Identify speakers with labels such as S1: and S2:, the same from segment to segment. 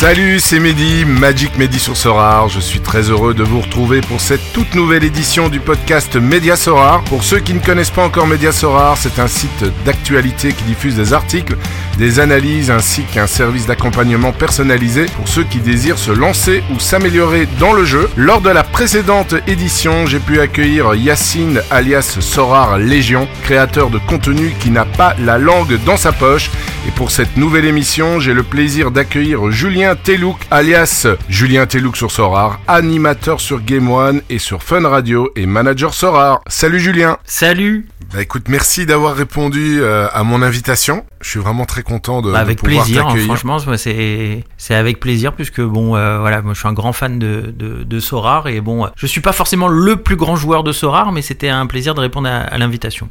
S1: Salut, c'est Mehdi, Magic Mehdi sur Sorar. Je suis très heureux de vous retrouver pour cette toute nouvelle édition du podcast Média Sorar. Pour ceux qui ne connaissent pas encore Média Sorar, c'est un site d'actualité qui diffuse des articles, des analyses ainsi qu'un service d'accompagnement personnalisé pour ceux qui désirent se lancer ou s'améliorer dans le jeu. Lors de la précédente édition, j'ai pu accueillir Yacine alias Sorar Légion, créateur de contenu qui n'a pas la langue dans sa poche. Et pour cette nouvelle émission, j'ai le plaisir d'accueillir Julien Telouk, alias Julien Telouk sur Sorar, animateur sur Game One et sur Fun Radio et manager Sorar. Salut Julien
S2: Salut
S1: Bah écoute, merci d'avoir répondu euh, à mon invitation. Je suis vraiment très content de,
S2: Bah,
S1: de
S2: Avec
S1: pouvoir
S2: plaisir, hein, franchement, c'est c'est avec plaisir puisque bon, euh, voilà, moi je suis un grand fan de, de, de Sorar et bon, euh, je suis pas forcément le plus grand joueur de Sorar, mais c'était un plaisir de répondre à, à l'invitation.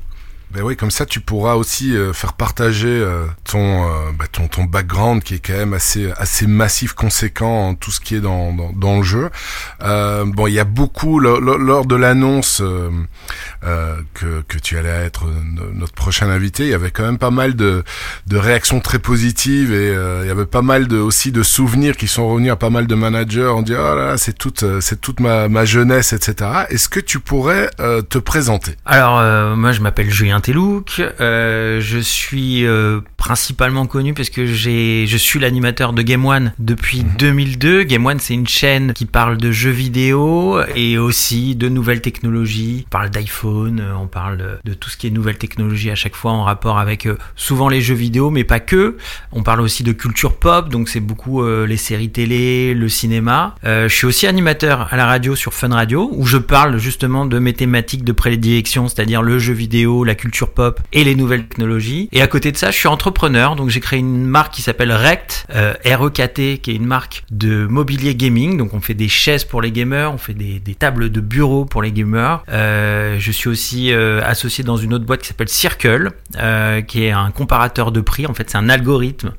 S1: Ben oui, comme ça tu pourras aussi euh, faire partager euh, ton, euh, bah, ton ton background qui est quand même assez assez massif, conséquent en tout ce qui est dans dans, dans le jeu. Euh, bon, il y a beaucoup lo- lo- lors de l'annonce euh, euh, que que tu allais être no- notre prochain invité. Il y avait quand même pas mal de de réactions très positives et il y avait pas mal de aussi de souvenirs qui sont revenus à pas mal de managers. On dit oh là là, c'est toute c'est toute ma ma jeunesse, etc. Est-ce que tu pourrais te présenter?
S2: Alors, moi je m'appelle Julien Telouk, euh, je suis euh, principalement connu parce que j'ai, je suis l'animateur de Game One depuis 2002. Game One c'est une chaîne qui parle de jeux vidéo et aussi de nouvelles technologies. On parle d'iPhone, euh, on parle de, tout ce qui est nouvelles technologies à chaque fois en rapport avec euh, souvent les jeux vidéo, mais pas que. On parle aussi de culture pop, donc c'est beaucoup euh, les séries télé, le cinéma. Je suis aussi animateur à la radio sur Fun Radio, où je parle justement de mes thématiques de prédilection, c'est-à-dire le jeu vidéo, la culture pop et les nouvelles technologies. Et à côté de ça, je suis entrepreneur, donc j'ai créé une marque qui s'appelle Rect, euh, R-E-K-T, qui est une marque de mobilier gaming. Donc on fait des chaises pour les gamers, on fait des, tables de bureau pour les gamers. Euh, je suis aussi euh, associé dans une autre boîte qui s'appelle Circle, euh, qui est un comparateur de prix. En fait, c'est un algorithme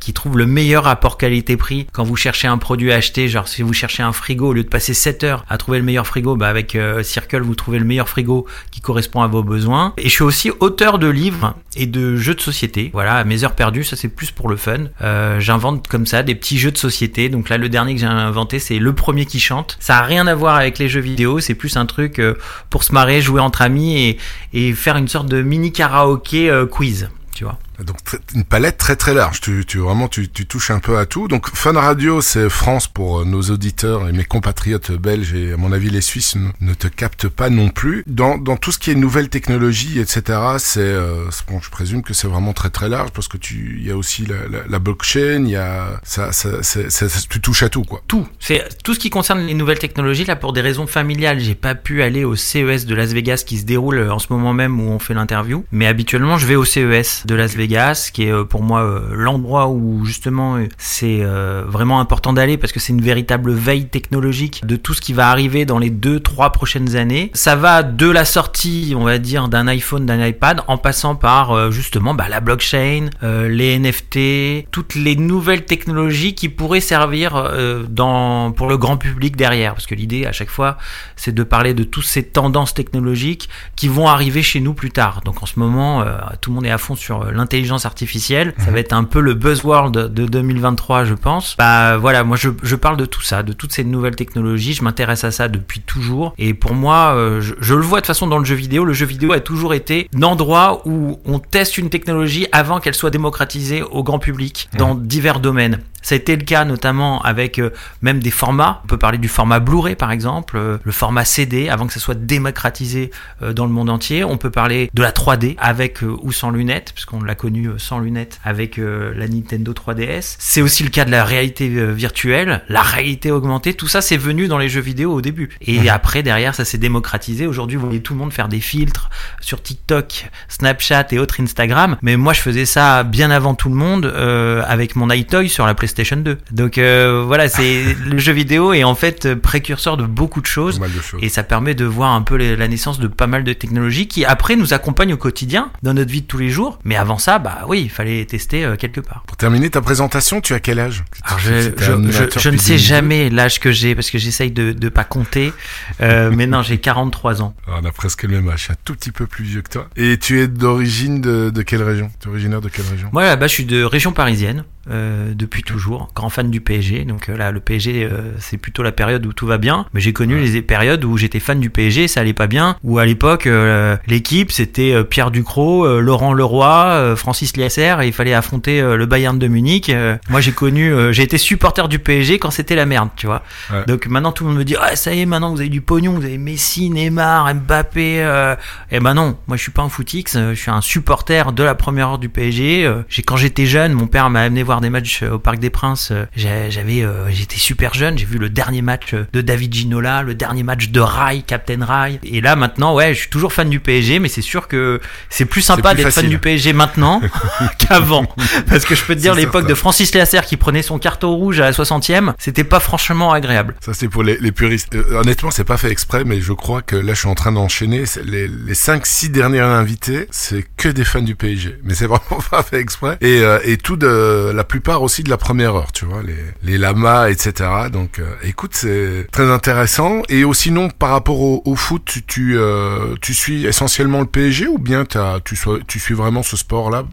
S2: qui trouve le meilleur rapport qualité-prix quand vous cherchez un produit à acheter. Genre, si vous cherchez un frigo, au lieu de passer 7 heures à trouver le meilleur frigo, bah avec Circle, vous trouvez le meilleur frigo qui correspond à vos besoins. Et je suis aussi auteur de livres et de jeux de société. Voilà, mes heures perdues, ça c'est plus pour le fun. Euh, J'invente comme ça des petits jeux de société. Donc là, le dernier que j'ai inventé, c'est le premier qui chante. Ça a rien à voir avec les jeux vidéo. C'est plus un truc euh, pour se marrer, jouer entre amis et, et faire une sorte de mini karaoké euh, quiz. Tu vois.
S1: Donc une palette très très large. Tu, tu vraiment tu, tu touches un peu à tout. Donc Fun Radio, c'est France pour euh, nos auditeurs et mes compatriotes belges et à mon avis les Suisses ne, te captent pas non plus. Dans, dans tout ce qui est nouvelles technologies, etc. C'est euh, bon, je présume que c'est vraiment très très large parce que tu il y a aussi la, la, la blockchain, il y a ça, ça, c'est- c'est- tu touches à tout quoi.
S2: tout. C'est tout ce qui concerne les nouvelles technologies. Là, pour des raisons familiales, j'ai pas pu aller au CES de Las Vegas qui se déroule euh, en ce moment même où on fait l'interview. Mais habituellement, je vais au CES de Las Vegas, qui est euh, pour moi euh, l'endroit où justement euh, c'est vraiment important d'aller parce que c'est une véritable veille technologique de tout ce qui va arriver dans les deux, trois prochaines années. Ça va de la sortie, on va dire, d'un iPhone, d'un iPad, en passant par justement bah, la blockchain, les NFT, toutes les nouvelles technologies qui pourraient servir dans pour le grand public derrière. Parce que l'idée à chaque fois, c'est de parler de toutes ces tendances technologiques qui vont arriver chez nous plus tard. Donc en ce moment, tout le monde est à fond sur euh, l'intelligence artificielle. Ça va être un peu le buzzword de 2023, je pense. Bah voilà, moi je, je parle de tout ça, de toutes ces nouvelles technologies. Je m'intéresse à ça depuis toujours. Et pour moi, euh, je, je le vois de toute façon dans le jeu vidéo. Le jeu vidéo a toujours été l'endroit où on teste une technologie avant qu'elle soit démocratisée au grand public dans divers domaines. Ça a été le cas notamment avec euh, même des formats. On peut parler du format Blu-ray par exemple, euh, le format CD avant que ça soit démocratisé euh, dans le monde entier. On peut parler de la 3D avec ou sans lunettes, puisqu'on l'a connu sans lunettes avec la Nintendo 3DS. C'est aussi le cas de la réalité virtuelle, la réalité augmentée. Tout ça c'est venu dans les jeux vidéo au début. Et après derrière ça s'est démocratisé. Aujourd'hui vous voyez tout le monde faire des filtres sur TikTok, Snapchat et autres Instagram. Mais moi je faisais ça bien avant tout le monde euh, avec mon iToy sur la PlayStation PlayStation 2. Donc euh, voilà, c'est le jeu vidéo est en fait précurseur de beaucoup de choses.
S1: De.
S2: Et ça permet de voir un peu la naissance de pas mal de technologies qui après nous accompagnent au quotidien dans notre vie de tous les jours. Mais avant ça, bah oui, il fallait tester euh, quelque part.
S1: Pour terminer ta présentation, tu as quel âge?
S2: Alors je, ne sais
S1: 2002.
S2: jamais l'âge que j'ai parce que j'essaye de ne pas compter. Euh, mais non, j'ai 43 ans.
S1: Ah, On a presque le même âge, je suis un tout petit peu plus vieux que toi. Et tu es d'origine de, de quelle région? Tu es originaire de quelle région?
S2: Moi là-bas, je suis de région parisienne euh, depuis toujours, grand fan du PSG. Donc euh, là, le PSG, euh, c'est plutôt la période où tout va bien. Mais j'ai connu les périodes où j'étais fan du PSG, ça allait pas bien. Où à l'époque, euh, l'équipe c'était euh, Pierre Ducrot, euh, Laurent Leroy, euh, Francis Liasser, et il fallait affronter le Bayern de Munich. Moi, j'ai connu, euh, j'ai été supporter du PSG quand c'était la merde, tu vois.
S1: Ouais.
S2: Donc maintenant, tout le monde me dit, ah ça y est, maintenant vous avez du pognon, vous avez Messi, Neymar, Mbappé. Euh... Eh ben non, moi je suis pas un footix, je suis un supporter de la première heure du PSG. Euh, j'ai quand j'étais jeune, mon père m'a amené voir des matchs euh, au Parc des Princes. Euh, J'avais, euh, j'étais super jeune, j'ai vu le dernier match de David Ginola, le dernier match de Rai, Captain Rai. Et là maintenant, ouais, je suis toujours fan du PSG, mais c'est sûr que c'est plus sympa d'être fan du PSG maintenant qu'avant, parce que je peux te dire l'époque de Francis Lasser qui prenait son carton rouge à la 60e, c'était pas franchement agréable.
S1: Ça c'est pour les, les puristes. Euh, honnêtement, c'est pas fait exprès, mais je crois que là, je suis en train d'enchaîner. Les, les 5-6 derniers invités, c'est que des fans du PSG. Mais c'est vraiment pas fait exprès. Et, euh, et tout de la plupart aussi de la première heure, tu vois, les, les lamas, etc. Donc, euh, écoute, c'est très intéressant. Et aussi, non, par rapport au, au foot, tu, tu, euh, tu suis essentiellement le PSG ou bien tu, sois, tu suis vraiment ce sport-là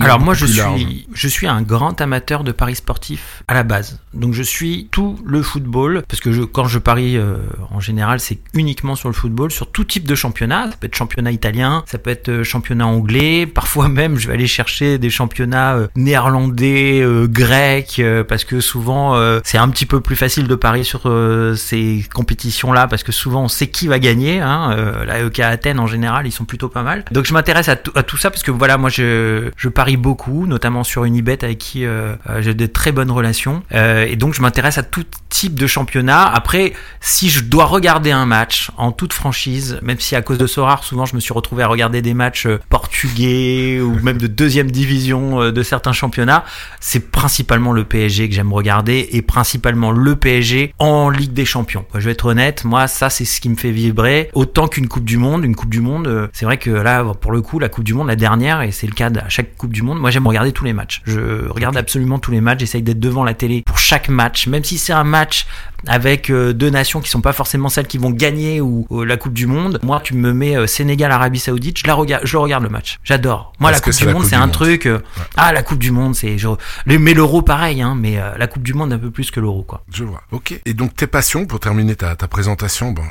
S2: Alors moi je suis je suis un grand amateur de paris sportifs à la base. Donc je suis tout le football parce que je, quand je parie euh, en général c'est uniquement sur le football, sur tout type de championnat. Ça peut être championnat italien, ça peut être championnat anglais. Parfois même je vais aller chercher des championnats néerlandais, euh, grecs euh, parce que souvent euh, c'est un petit peu plus facile de parier sur ces compétitions là parce que souvent on sait qui va gagner. Hein. La EK Athènes en général ils sont plutôt pas mal. Donc je m'intéresse à, tout- ça parce que voilà moi je, je parie beaucoup, notamment sur Unibet avec qui j'ai de très bonnes relations. Et donc je m'intéresse à tout type de championnat. Après, si je dois regarder un match en toute franchise, même si à cause de Sorar, souvent je me suis retrouvé à regarder des matchs portugais ou même de deuxième division de certains championnats, c'est principalement le PSG que j'aime regarder et principalement le PSG en Ligue des Champions. Je vais être honnête, moi ça c'est ce qui me fait vibrer autant qu'une Coupe du Monde. Une Coupe du Monde, euh, c'est vrai que là pour le coup la Coupe du Monde la dernière et c'est le cas à chaque Coupe du Monde, moi j'aime regarder tous les matchs. Je regarde absolument tous les matchs, j'essaye d'être devant la télé pour chaque match, même si c'est un match avec euh, deux nations qui sont pas forcément celles qui vont gagner ou, ou la Coupe du Monde. Moi, tu me mets euh, Sénégal, Arabie Saoudite, je la regarde, je regarde le match. J'adore. Moi,
S1: Parce
S2: la Coupe du
S1: la
S2: Monde, c'est un
S1: Monde.
S2: truc. euh, Ah, la Coupe du Monde, c'est je- mais l'Euro pareil, hein. Mais euh, la Coupe du Monde un peu plus que l'Euro, quoi.
S1: Je vois. Ok. Et donc tes passions pour terminer ta, ta présentation, bon,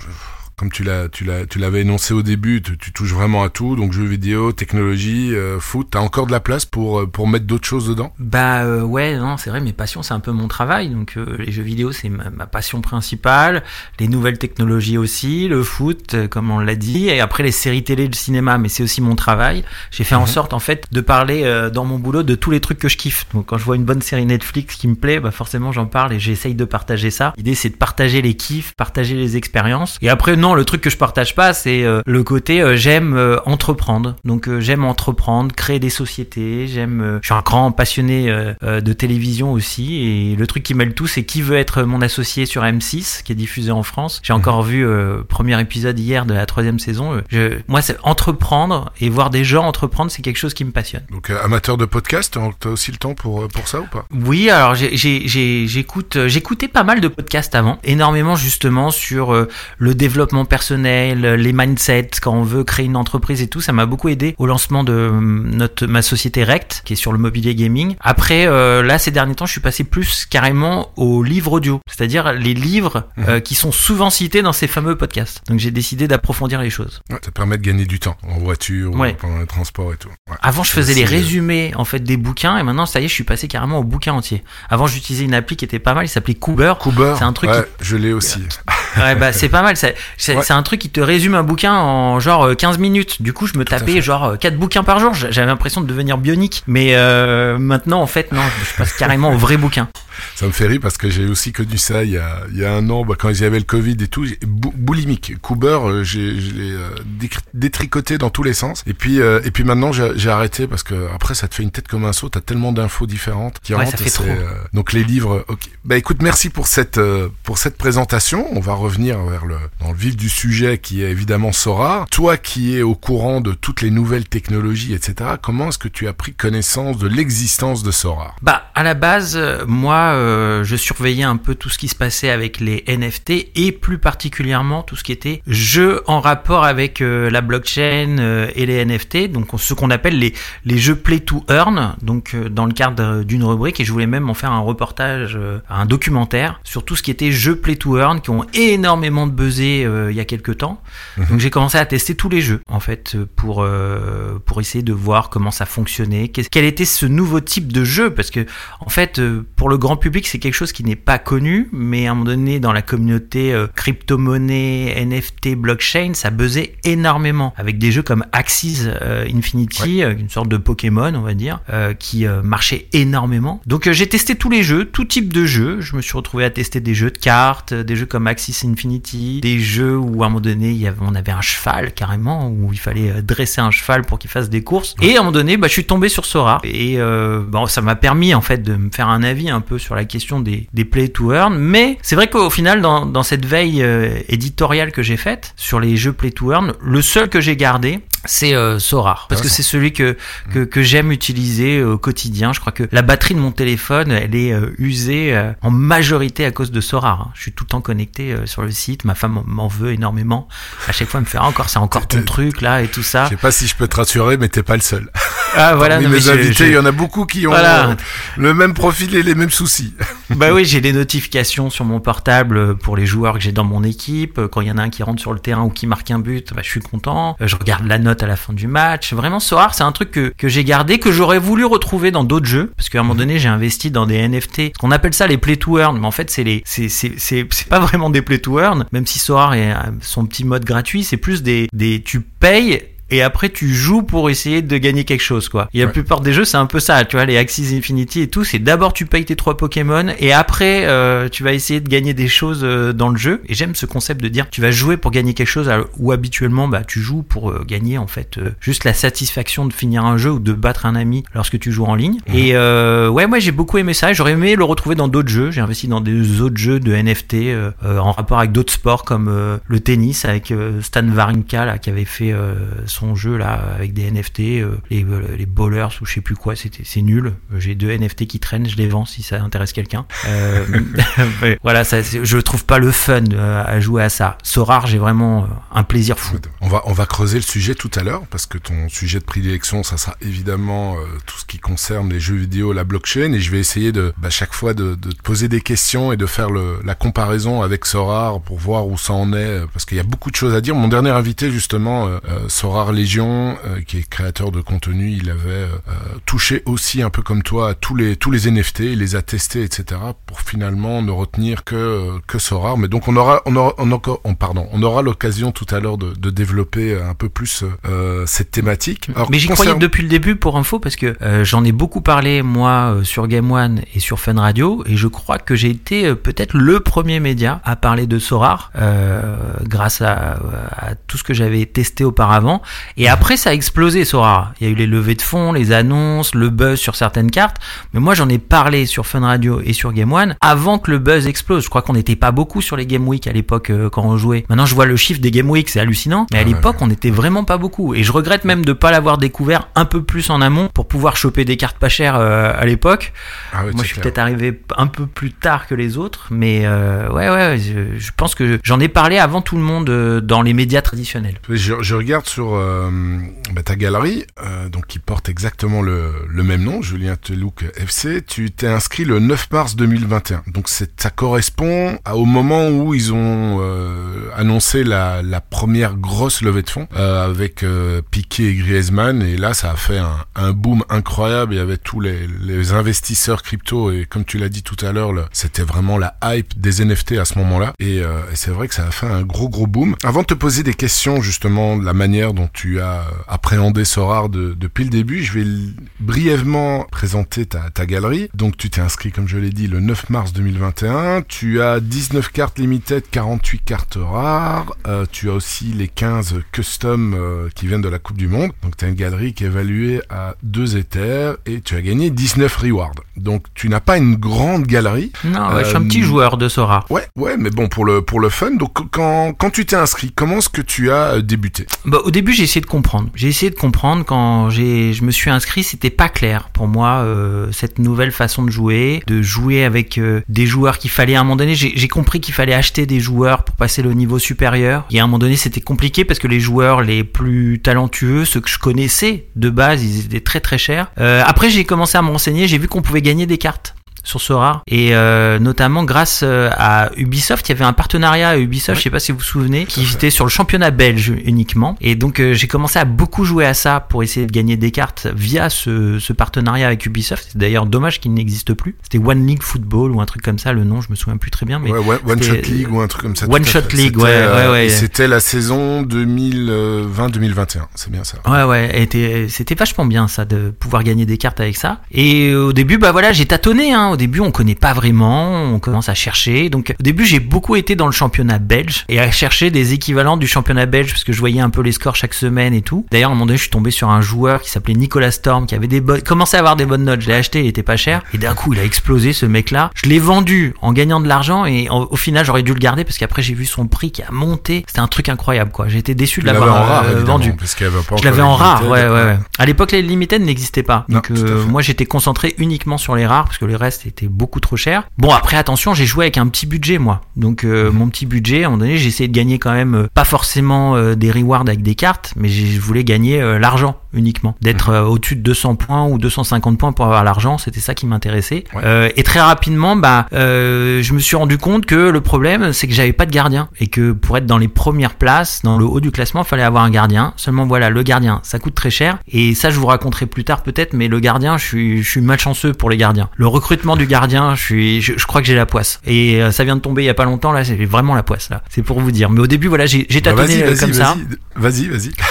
S1: comme tu l'as, tu l'as, tu l'avais énoncé au début, tu, tu touches vraiment à tout, donc jeux vidéo, technologie, euh, foot. T'as encore de la place pour euh, pour mettre d'autres choses dedans?
S2: Bah euh, ouais, non, c'est vrai, mes passions, c'est un peu mon travail. Donc euh, les jeux vidéo, c'est ma, ma passion principale. Les nouvelles technologies aussi, le foot, comme on l'a dit, et après les séries télé, le cinéma, mais c'est aussi mon travail. J'ai fait en sorte, en fait, de parler dans mon boulot de tous les trucs que je kiffe. Donc quand je vois une bonne série Netflix qui me plaît, bah forcément j'en parle et j'essaye de partager ça. L'idée c'est de partager les kiffs, partager les expériences. Et après non, le truc que je partage pas, c'est euh, le côté euh, j'aime euh, entreprendre. Donc j'aime entreprendre, créer des sociétés. J'aime, je suis un grand passionné de télévision aussi. Et le truc qui mêle tout, c'est qui veut être mon associé sur M6, qui est diffusé en France. J'ai encore vu euh, premier épisode hier de la troisième saison. Je, moi, c'est entreprendre et voir des gens entreprendre, c'est quelque chose qui me passionne.
S1: Donc euh, amateur de podcast, t'as t'as aussi le temps pour pour ça ou pas?
S2: Oui, alors j'écoute, j'écoutais pas mal de podcasts avant, énormément justement sur euh, le développement personnel, les mindsets, quand on veut créer une entreprise et tout. Ça m'a beaucoup aidé au lancement de euh, notre ma société Rect, qui est sur le mobilier gaming. Après, euh, là ces derniers temps, je suis passé plus carrément aux livres audio, c'est-à-dire les livres euh, qui sont souvent cités dans ces fameux podcasts. Donc j'ai décidé d'approfondir les choses.
S1: Ouais, Ça permet de gagner du temps en voiture
S2: Ouais.
S1: ou pendant les transports et tout. Ouais.
S2: Avant, je faisais les résumés en fait des bouquins et maintenant, ça y est, je suis passé carrément au bouquin entier. Avant, j'utilisais une appli qui était pas mal, il s'appelait Cooper.
S1: Cooper,
S2: C'est un truc
S1: ouais, je l'ai aussi.
S2: Ouais, bah c'est pas mal. C'est-
S1: Ouais.
S2: un truc qui te résume un bouquin en genre euh, 15 minutes. Du coup, je me tapais genre euh, 4 bouquins par jour. J'avais l'impression de devenir bionique. Mais euh, maintenant, en fait, non, je passe carrément au vrai bouquin.
S1: Ça me fait rire parce que j'ai aussi connu ça il y a, il y a un an, bah, quand il y avait le Covid et tout. Bou boulimique. Cooper, euh, j'ai, je l'ai euh, détricoté dans tous les sens. Et puis, euh, et puis maintenant, j'ai arrêté parce que après, ça te fait une tête comme un saut. T'as tellement d'infos différentes
S2: qui ouais, rentrent. Trop.
S1: donc les livres, ok. Bah écoute, merci pour cette, pour cette présentation. On va revenir vers le, dans le vif du sujet qui est évidemment Sora. Toi qui es au courant de toutes les nouvelles technologies, etc., comment est-ce que tu as pris connaissance de l'existence de Sora?
S2: Bah, à la base, moi, je surveillais un peu tout ce qui se passait avec les NFT et plus particulièrement tout ce qui était jeux en rapport avec euh, la blockchain euh, et les NFT, donc ce qu'on appelle les, les jeux play to earn, donc euh, dans le cadre d'une rubrique, et je voulais même en faire un reportage, un documentaire sur tout ce qui était jeux play to earn qui ont énormément de buzzé il y a quelques temps. Mhm. Donc j'ai commencé à tester tous les jeux en fait pour pour essayer de voir comment ça fonctionnait, quel était ce nouveau type de jeu parce que en fait pour le grand public c'est quelque chose qui n'est pas connu, mais à un moment donné dans la communauté crypto-monnaie, NFT, blockchain, ça buzzait énormément avec des jeux comme Axis euh, Infinity, euh, une sorte de Pokémon, on va dire, euh, qui marchait énormément. Donc j'ai testé tous les jeux, tout type de jeux. Je me suis retrouvé à tester des jeux de cartes, des jeux comme Axis Infinity, des jeux où à un moment donné il y avait, on avait un cheval carrément, où il fallait dresser un cheval pour qu'il fasse des courses. Et à un moment donné, bah, je suis tombé sur Sora et bon, ça m'a permis en fait de me faire un avis un peu sur la question des, des play to earn. Mais c'est vrai qu'au final, dans, dans cette veille éditoriale que j'ai faite sur les jeux Play to Earn, le seul que j'ai gardé, c'est euh, Sora parce que c'est celui que que, mm. que j'aime utiliser au quotidien. Je crois que la batterie de mon téléphone, elle est euh, usée euh, en majorité à cause de Sora. Hein. Je suis tout le temps connecté euh, sur le site. Ma femme m'en veut énormément. À chaque fois, elle me fait ah, encore, c'est encore ton truc là et tout ça.
S1: Je sais pas si je peux te rassurer, mais t'es pas le seul.
S2: Ah voilà.
S1: non, mes invités, il y en a beaucoup qui ont le même profil et les mêmes soucis.
S2: bah oui, j'ai des notifications sur mon portable pour les joueurs que j'ai dans mon équipe. Quand il y en a un qui rentre sur le terrain ou qui marque un but, bah, je suis content. Je regarde la note à la fin du match. Vraiment, Soar, c'est un truc que, que j'ai gardé, que j'aurais voulu retrouver dans d'autres jeux. Parce qu'à un moment donné, j'ai investi dans des NFT. qu'on appelle ça les play to earn. Mais en fait, c'est les, c'est, c'est, c'est, pas vraiment des play to earn. Même si Soar est son petit mode gratuit, c'est plus des, des, tu payes et après tu joues pour essayer de gagner quelque chose quoi. Et la plupart des jeux c'est un peu ça, tu vois les Axis Infinity et tout, c'est d'abord tu payes tes trois Pokémon et après euh, tu vas essayer de gagner des choses euh, dans le jeu. Et j'aime ce concept de dire tu vas jouer pour gagner quelque chose où habituellement bah tu joues pour euh, gagner en fait juste la satisfaction de finir un jeu ou de battre un ami lorsque tu joues en ligne. Mhm. Et ouais moi j'ai beaucoup aimé ça. J'aurais aimé le retrouver dans d'autres jeux. J'ai investi dans des autres jeux de NFT en rapport avec d'autres sports comme le tennis avec Stan Wawrinka là qui avait fait son jeu là avec des NFT, euh, les, euh, les bowlers ou je sais plus quoi, c'était c'est nul. J'ai deux NFT qui traînent, je les vends si ça intéresse quelqu'un. Euh, voilà, ça, je trouve pas le fun à jouer à ça. rare j'ai vraiment un plaisir fou.
S1: On va on va creuser le sujet tout à l'heure parce que ton sujet de prédilection, ça sera évidemment tout ce qui concerne les jeux vidéo, la blockchain, et je vais essayer de bah, chaque fois de, de, te poser des questions et de faire le, la comparaison avec Sorar pour voir où ça en est parce qu'il y a beaucoup de choses à dire. Mon dernier invité justement, euh, Légion, euh, qui est créateur de contenu, il avait euh, touché aussi un peu comme toi à tous les tous les NFT, il les a testés, etc. pour finalement ne retenir que que Sora. Mais donc on aura on aura on, pardon on aura l'occasion tout à l'heure de, de, développer un peu plus euh, cette thématique.
S2: Mais j'y croyais depuis le début pour info parce que j'en ai beaucoup parlé moi sur Game One et sur Fun Radio et je crois que j'ai été peut-être le premier média à parler de Sorar grâce à, à, tout ce que j'avais testé auparavant et après, ça a explosé, Sora. Il y a eu les levées de fonds, les annonces, le buzz sur certaines cartes. Mais moi, j'en ai parlé sur Fun Radio et sur Game One avant que le buzz explose. Je crois qu'on n'était pas beaucoup sur les Game Week à l'époque euh, quand on jouait. Maintenant, je vois le chiffre des Game Week, c'est hallucinant. Mais à ah l'époque, on n'était vraiment pas beaucoup. Et je regrette même de pas l'avoir découvert un peu plus en amont pour pouvoir choper des cartes pas chères euh, à l'époque. Ah moi, je suis peut-être arrivé un peu plus tard que les autres. Mais euh, ouais, ouais, je, pense que j'en ai parlé avant tout le monde dans les médias traditionnels.
S1: Je, je regarde sur bah, ta galerie, euh, donc qui porte exactement le, le même nom, Julien Telouk FC, tu t'es inscrit le 9 mars 2021. Donc ça correspond au moment où ils ont euh, annoncé la, la, première grosse levée de fonds avec Piquet et Griezmann. Et là, ça a fait un, un boom incroyable. Il y avait tous les, les investisseurs crypto et comme tu l'as dit tout à l'heure, c'était vraiment la hype des NFT à ce moment-là. Et, et c'est vrai que ça a fait un gros gros boom. Avant de te poser des questions justement de la manière dont tu as appréhendé Sorare de, depuis le début. Je vais brièvement présenter ta, ta galerie. Donc tu t'es inscrit, comme je l'ai dit, le 9 mars 2021. Tu as 19 cartes limited, 48 cartes rares. Euh, tu as aussi les 15 custom euh, qui viennent de la Coupe du Monde. Donc tu as une galerie qui est évaluée à 2 éthers et tu as gagné 19 rewards. Donc tu n'as pas une grande galerie.
S2: Non, je suis un petit joueur de Sora.
S1: Ouais, ouais, mais bon, pour le, pour le fun. Donc quand, quand tu t'es inscrit, comment est-ce que tu as débuté?
S2: Bah, Au début, j'ai essayé de comprendre. J'ai essayé de comprendre quand je me suis inscrit, c'était pas clair pour moi euh, cette nouvelle façon de jouer, de jouer avec euh, des joueurs qu'il fallait à un moment donné. J'ai compris qu'il fallait acheter des joueurs pour passer le niveau supérieur. Et à un moment donné, c'était compliqué parce que les joueurs les plus talentueux, ceux que je connaissais de base, ils étaient très très chers. Euh, après, j'ai commencé à me renseigner, j'ai vu qu'on pouvait gagner des cartes sur Sora. Et euh, notamment grâce euh, à Ubisoft il y avait un partenariat à Ubisoft je sais pas si vous vous souvenez qui était sur le championnat belge uniquement. Et donc euh, j'ai commencé à beaucoup jouer à ça pour essayer de gagner des cartes via ce, ce partenariat avec Ubisoft. C'est d'ailleurs dommage qu'il n'existe plus. C'était One League Football ou un truc comme ça le nom je me souviens plus très bien mais
S1: ouais, One Shot League ou un truc comme ça
S2: One Shot League ouais ouais ouais.
S1: c'était la saison 2020-2021 c'est bien ça.
S2: Ouais ouais c'était vachement bien ça de pouvoir gagner des cartes avec ça. Et au début bah voilà j'ai tâtonné hein au début, on connaît pas vraiment, on commence à chercher. Donc, au début, j'ai beaucoup été dans le championnat belge et à chercher des équivalents du championnat belge parce que je voyais un peu les scores chaque semaine et tout. D'ailleurs, à un moment donné, je suis tombé sur un joueur qui s'appelait Nicolas Storm qui avait des bonnes, commençait à avoir des bonnes notes. Je l'ai acheté, il était pas cher. Et d'un coup, il a explosé ce mec-là. Je l'ai vendu en gagnant de l'argent et au final, j'aurais dû le garder parce qu'après, j'ai vu son prix qui a monté. C'était un truc incroyable, quoi. J'étais déçu de l'avoir euh, vendu.
S1: Parce avait pas
S2: je l'avais en rare, ouais, ouais, ouais. À l'époque, les limited n'existaient pas. Donc, euh, moi, j'étais concentré uniquement sur les rares parce que le reste était beaucoup trop cher. Bon, après, attention, j'ai joué avec un petit budget, moi. Donc, euh, mon petit budget, à un moment donné, j'ai essayé de gagner quand même, euh, pas forcément euh, des rewards avec des cartes, mais je voulais gagner l'argent uniquement. D'être mhm. au-dessus de 200 points ou 250 points pour avoir l'argent, c'était ça qui m'intéressait. et très rapidement, bah, je me suis rendu compte que le problème, c'est que j'avais pas de gardien. Et que pour être dans les premières places, dans le haut du classement, il fallait avoir un gardien. Seulement, voilà, le gardien, ça coûte très cher. Et ça, je vous raconterai plus tard peut-être, mais le gardien, je suis, je suis malchanceux pour les gardiens. Le recrutement du gardien, je suis, je, crois que j'ai la poisse. Et euh, ça vient de tomber il y a pas longtemps là, j'ai vraiment la poisse là. C'est pour vous dire. Mais au début, voilà, j'ai bah, tâtonné euh, comme ça.
S1: Vas-y, vas-y.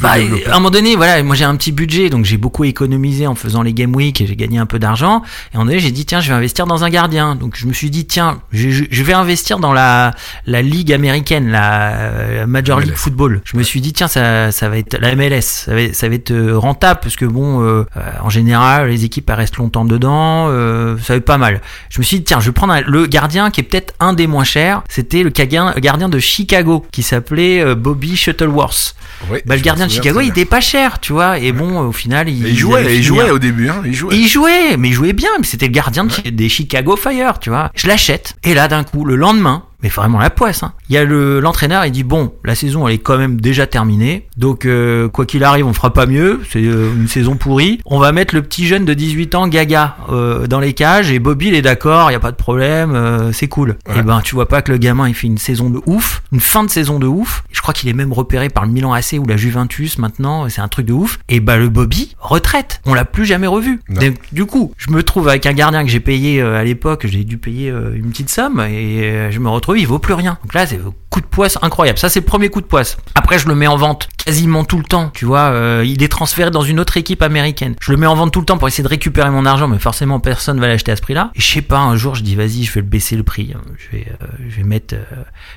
S2: Bah, à un moment donné, voilà, moi j'ai un petit budget, donc j'ai beaucoup économisé en faisant les game week et j'ai gagné un peu d'argent. Et moment donné, j'ai dit tiens, je vais investir dans un gardien. Donc je me suis dit tiens, je, je vais investir dans la la ligue américaine, la, Major League Football. Je me suis dit tiens, ça ça va être la MLS, ça va, ça va être euh, rentable parce que bon, en général, les équipes elles restent longtemps dedans, ça va être pas mal. Je me suis dit tiens, je vais prendre le gardien qui est peut-être un des moins chers. C'était le gardien de Chicago qui s'appelait euh, Bobby Shuttleworth. bah, le gardien de Chicago, il était pas cher, tu vois. Et bon, au final, il,
S1: il jouait, il jouait au début, hein, il jouait.
S2: Il jouait, mais il jouait bien. Mais c'était le gardien des Chicago Fire, tu vois. Je l'achète. Et là, d'un coup, le lendemain, mais vraiment la poisse. Hein. Il y a le l'entraîneur, il dit bon, la saison elle est quand même déjà terminée, donc euh, quoi qu'il arrive, on fera pas mieux. C'est euh, une saison pourrie. On va mettre le petit jeune de 18 ans, Gaga, euh, dans les cages et Bobby il est d'accord, il y a pas de problème, c'est cool. Et eh ben tu vois pas que le gamin il fait une saison de ouf, une fin de saison de ouf. Je crois qu'il est même repéré par le Milan AC ou la Juventus maintenant, c'est un truc de ouf. Et ben le Bobby retraite, on l'a plus jamais revu. Donc, du coup, je me trouve avec un gardien que j'ai payé à l'époque, j'ai dû payer une petite somme et je me retrouve il vaut plus rien. Donc là, c'est coup de poisse incroyable. Ça, c'est le premier coup de poisse. Après, je le mets en vente quasiment tout le temps. Tu vois, euh, il est transféré dans une autre équipe américaine. Je le mets en vente tout le temps pour essayer de récupérer mon argent, mais forcément, personne va l'acheter à ce prix-là. Et je sais pas, un jour, je dis, vas-y, je vais le baisser le prix. Je vais, euh, je vais mettre. Euh,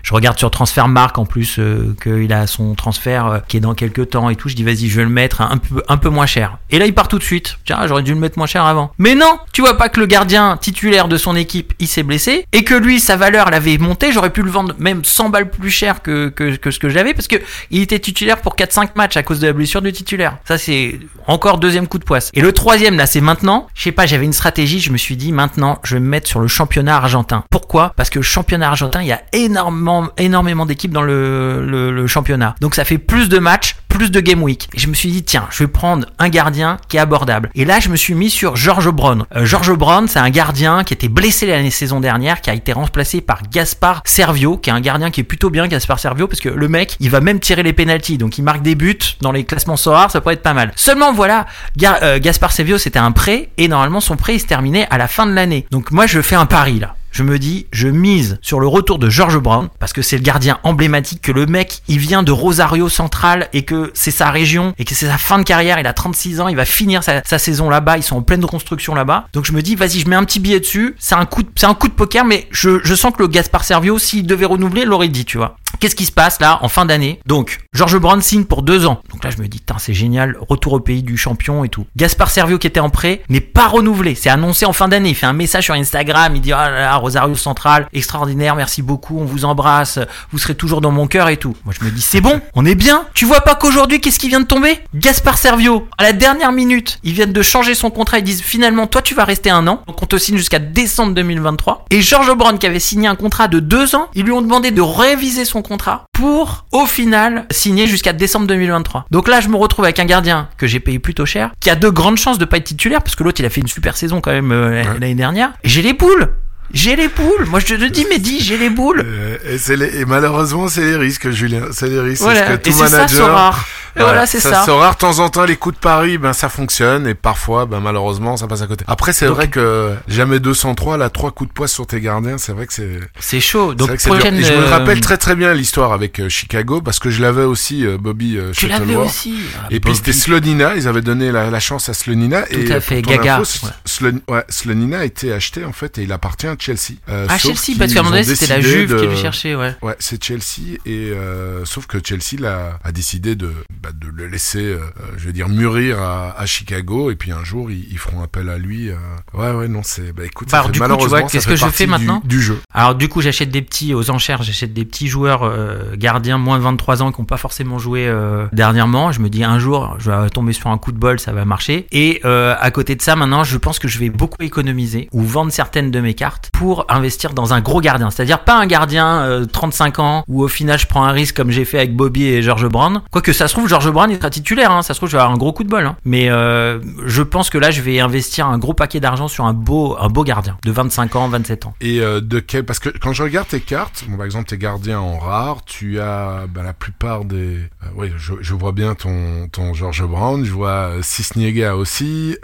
S2: je regarde sur Transfermarkt en plus qu'il a son transfert qui est dans quelques temps et tout. Je dis, vas-y, je vais le mettre un peu, un peu moins cher. Et là, il part tout de suite. Tiens, j'aurais dû le mettre moins cher avant. Mais non, tu vois pas que le gardien titulaire de son équipe, il s'est blessé et que lui, sa valeur l'avait monté. J'aurais pu le vendre même 100 balles plus cher que, que, ce que j'avais parce que il était titulaire pour 4-5 matchs à cause de la blessure du titulaire. Ça, c'est encore deuxième coup de poisse. Et le troisième, là, c'est maintenant. Je sais pas, j'avais une stratégie. Je me suis dit, maintenant, je vais me mettre sur le championnat argentin. Pourquoi? Parce que le championnat argentin, il y a énormément, énormément d'équipes dans le, le, le championnat. Donc, ça fait plus de matchs, plus de game week. Et je me suis dit, tiens, je vais prendre un gardien qui est abordable. Et là, je me suis mis sur George Brown. Euh, George Brown, c'est un gardien qui était blessé l'année saison dernière, qui a été remplacé par Gaspar Servio, qui est un gardien qui est plutôt bien, Gaspar Servio, parce que le mec, il va même tirer les pénalties. Donc, il marque des buts dans les classements Sorar, ça pourrait être pas mal. Seulement, voilà, euh, Gaspar Servio, c'était un prêt, et normalement, son prêt, il se terminait à la fin de l'année. Donc, moi, je fais un pari, là je me dis, je mise sur le retour de George Brown, parce que c'est le gardien emblématique, que le mec, il vient de Rosario Central et que c'est sa région et que c'est sa fin de carrière, il a 36 ans, il va finir sa, sa saison là-bas, ils sont en pleine reconstruction là-bas. Donc je me dis, vas-y, je mets un petit billet dessus, c'est un coup de, un coup de poker, mais je, je sens que le Gaspar Servio, s'il devait renouveler, l'aurait dit, tu vois. Qu'est-ce qui se passe là en fin d'année? Donc, George Brown signe pour deux ans. Donc là, je me dis, c'est génial, retour au pays du champion et tout. Gaspard Servio qui était en prêt n'est pas renouvelé. C'est annoncé en fin d'année. Il fait un message sur Instagram. Il dit, ah là là, Rosario Central, extraordinaire, merci beaucoup, on vous embrasse, vous serez toujours dans mon cœur et tout. Moi, je me dis, c'est bon, on est bien. Tu vois pas qu'aujourd'hui, qu'est-ce qui vient de tomber? Gaspard Servio, à la dernière minute, ils viennent de changer son contrat. Ils disent, finalement, toi, tu vas rester un an. Donc, on te signe jusqu'à décembre 2023. Et George Brown, qui avait signé un contrat de deux ans, ils lui ont demandé de réviser son contrat pour, au final, signer jusqu'à décembre 2023. Donc là, je me retrouve avec un gardien que j'ai payé plutôt cher, qui a de grandes chances de pas être titulaire, parce que l'autre, il a fait une super saison quand même euh, l'année dernière. Et J'ai les poules j'ai les boules. Moi, je te dis, Mehdi, j'ai les boules.
S1: Euh, et, c'est les- et malheureusement, c'est les risques, Julien. C'est les risques.
S2: Voilà.
S1: Que
S2: Et
S1: tout
S2: c'est
S1: manager.
S2: Voilà, c'est ça.
S1: Sorare, de temps en temps, les coups de pari, ben, ça fonctionne. Et parfois, ben, malheureusement, ça passe à côté. Après, c'est vrai que jamais 203, là, trois coups de poing sur tes gardiens, c'est vrai que c'est,
S2: C'est chaud. Donc, prochaine.
S1: Et je me
S2: euh,
S1: rappelle très très bien l'histoire avec euh, Chicago, parce que je l'avais aussi, euh, Bobby
S2: Tu l'avais aussi. Ah,
S1: Et puis c'était Slonina, ils avaient donné la, la chance à Slonina.
S2: Tout
S1: et
S2: à fait, Gaga,
S1: info,
S2: ouais.
S1: Slon- ouais, Slonina a été acheté en fait et il appartient à Chelsea. Euh,
S2: Ah, Chelsea, parce qu'à un moment donné, c'était la Juve qui le cherchait, ouais.
S1: Ouais, c'est Chelsea et euh, sauf que Chelsea l'a, a décidé de, bah, de le laisser, euh, je veux dire, mûrir à, à Chicago et puis un jour ils, ils feront appel à lui. euh. Ouais, ouais, non, c'est bah écoute, ça
S2: alors,
S1: fait-
S2: du coup, tu
S1: malheureusement,
S2: vois, qu'est-ce que je fais
S1: du-
S2: maintenant
S1: du jeu.
S2: Alors du coup j'achète des petits aux enchères, j'achète des petits joueurs euh, gardiens moins de 23 ans qui n'ont pas forcément joué euh, dernièrement. Je me dis un jour je vais tomber sur un coup de bol, ça va marcher. Et euh, à côté de ça maintenant je pense que je vais beaucoup économiser ou vendre certaines de mes cartes pour investir dans un gros gardien. C'est-à-dire pas un gardien euh, 35 ans où au final je prends un risque comme j'ai fait avec Bobby et George Brown. Quoique ça se trouve George Brown il sera titulaire, hein. ça se trouve je vais avoir un gros coup de bol. hein. Mais euh, je pense que là je vais investir un gros paquet d'argent sur un beau, un beau gardien de 25 ans, 27 ans.
S1: Et euh, de quel parce que quand je regarde tes cartes, bon, par exemple tes gardiens en rare, tu as bah, la plupart des euh, oui, je, je vois bien ton ton George Brown, je vois Cisniega aussi.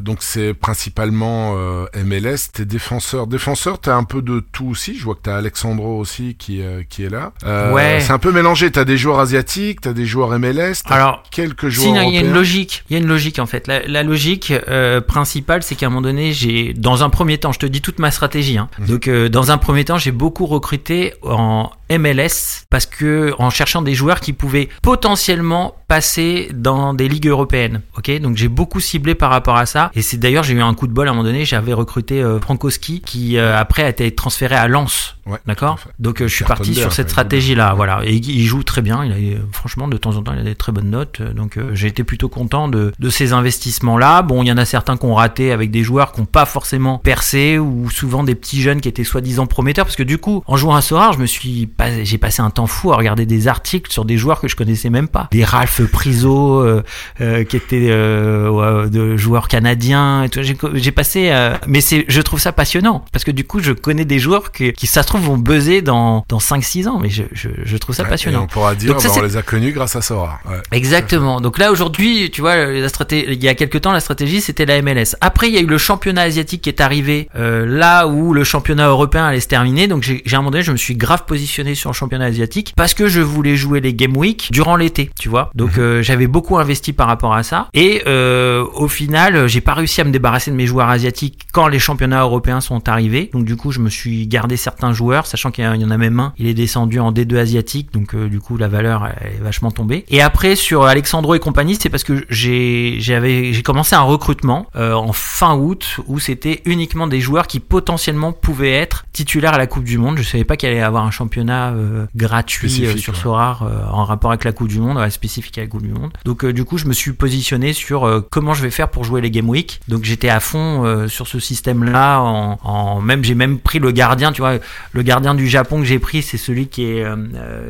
S1: donc c'est principalement MLS, tes défenseurs, défenseurs, t'as un peu de tout aussi. Je vois que t'as Alexandro aussi qui qui est là.
S2: Ouais.
S1: C'est un peu mélangé. T'as des joueurs asiatiques, t'as des joueurs MLS,
S2: Alors,
S1: quelques
S2: Si,
S1: joueurs
S2: non, il y a une logique. Il y a une logique en fait. La, la logique euh, principale, c'est qu'à un moment donné, j'ai, dans un premier temps, je te dis toute ma stratégie. Hein.
S1: Mhm.
S2: Donc, euh, dans un premier temps, j'ai beaucoup recruté en MLS parce que en cherchant des joueurs qui pouvaient potentiellement passer dans des ligues européennes. Ok, donc j'ai beaucoup ciblé par rapport à ça. Et c'est d'ailleurs, j'ai eu un coup de bol à un moment donné. J'avais recruté euh, Frankowski qui euh, après a été transféré à Lens.
S1: Ouais,
S2: D'accord? Donc euh, je suis parti sur cette stratégie là, voilà. Et il joue très bien. Il a franchement de temps en temps il a des très bonnes notes. Donc j'ai été plutôt content de, de ces investissements là. Bon, il y en a certains qui ont raté avec des joueurs qui n'ont pas forcément percé ou souvent des petits jeunes qui étaient soi-disant prometteurs parce que du coup en jouant à Sorare, je me suis pas, j'ai passé un temps fou à regarder des articles sur des joueurs que je connaissais même pas. Des Ralph Priso euh, euh, qui étaient euh, de joueurs canadiens. et tout. J'ai j'ai passé, euh, mais c'est, je trouve ça passionnant parce que du coup je connais des joueurs qui, qui ça se trouve vont buzzer dans dans 5-6 ans, mais je, je, je trouve ça
S1: Ouais, et
S2: passionnant.
S1: on pourra dire,
S2: Donc ça,
S1: bah, on les a connus grâce à Sora. Ouais.
S2: Exactement. Donc là aujourd'hui, tu vois, la stratégie, il y a quelques temps, la stratégie c'était la MLS. Après, il y a eu le championnat asiatique qui est arrivé euh, là où le championnat européen allait se terminer. Donc j'ai j'ai un moment donné, je me suis grave positionné sur le championnat asiatique parce que je voulais jouer les Game Week durant l'été, tu vois. Donc euh, j'avais beaucoup investi par rapport à ça. Et euh, au final, j'ai pas réussi à me débarrasser de mes joueurs asiatiques quand les championnats européens sont arrivés. Donc du coup, je me suis gardé certains joueurs, sachant qu'il y en a- même un. Il est descendu en D2 asiatique, donc euh, du coup la valeur elle est vachement tombée. Et après sur Alexandro et compagnie, c'est parce que j'ai j'avais j'ai commencé un recrutement euh, en fin août où c'était uniquement des joueurs qui potentiellement pouvaient être titulaires à la Coupe du Monde. Je savais pas qu'il allait y avoir un championnat euh, gratuit euh, sur
S1: ouais.
S2: Sorar euh, en rapport avec la Coupe du Monde, spécifique à la Coupe du Monde. Donc du coup, je me suis positionné sur comment je vais faire pour jouer les Game Week. Donc j'étais à fond sur ce système-là. En, en- même j'ai même pris le gardien, tu vois, le gardien du Japon que j'ai pris, c'est celui qui est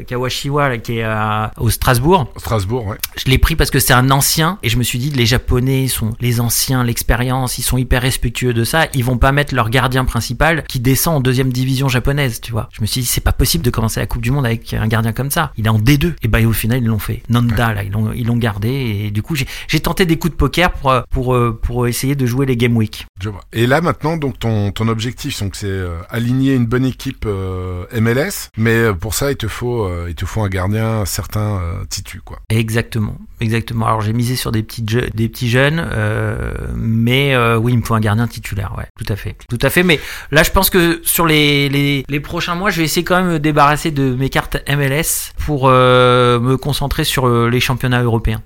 S2: Kawashiwa, là, qui est à- au Strasbourg.
S1: Strasbourg, ouais.
S2: Je l'ai pris parce que c'est un ancien et je me suis dit les japonais sont les anciens, l'expérience, ils sont hyper respectueux de ça, ils vont pas mettre leur gardien principal qui descend en deuxième division japonaise, tu vois. Je me suis dit c'est pas possible de commencer la Coupe du Monde avec un gardien comme ça. Il est en D2. Et ben au final ils l'ont fait. Nanda là, ils l'ont ils l'ont gardé et du coup j'ai tenté des coups de poker pour pour euh, pour essayer de jouer les game week.
S1: Je vois. Et là maintenant, donc ton ton objectif, donc c'est euh, aligner une bonne équipe euh, MLS, mais euh, pour ça il te faut euh, il te faut un gardien certain euh, titu quoi.
S2: Exactement, exactement. Alors j'ai misé sur des petits des petits jeunes, euh, mais euh, oui, il me faut un gardien titulaire, ouais, tout à fait, tout à fait. Mais là, je pense que sur les les, les prochains mois, je vais essayer quand même de me débarrasser de mes cartes MLS pour euh, me concentrer sur euh, les championnats européens.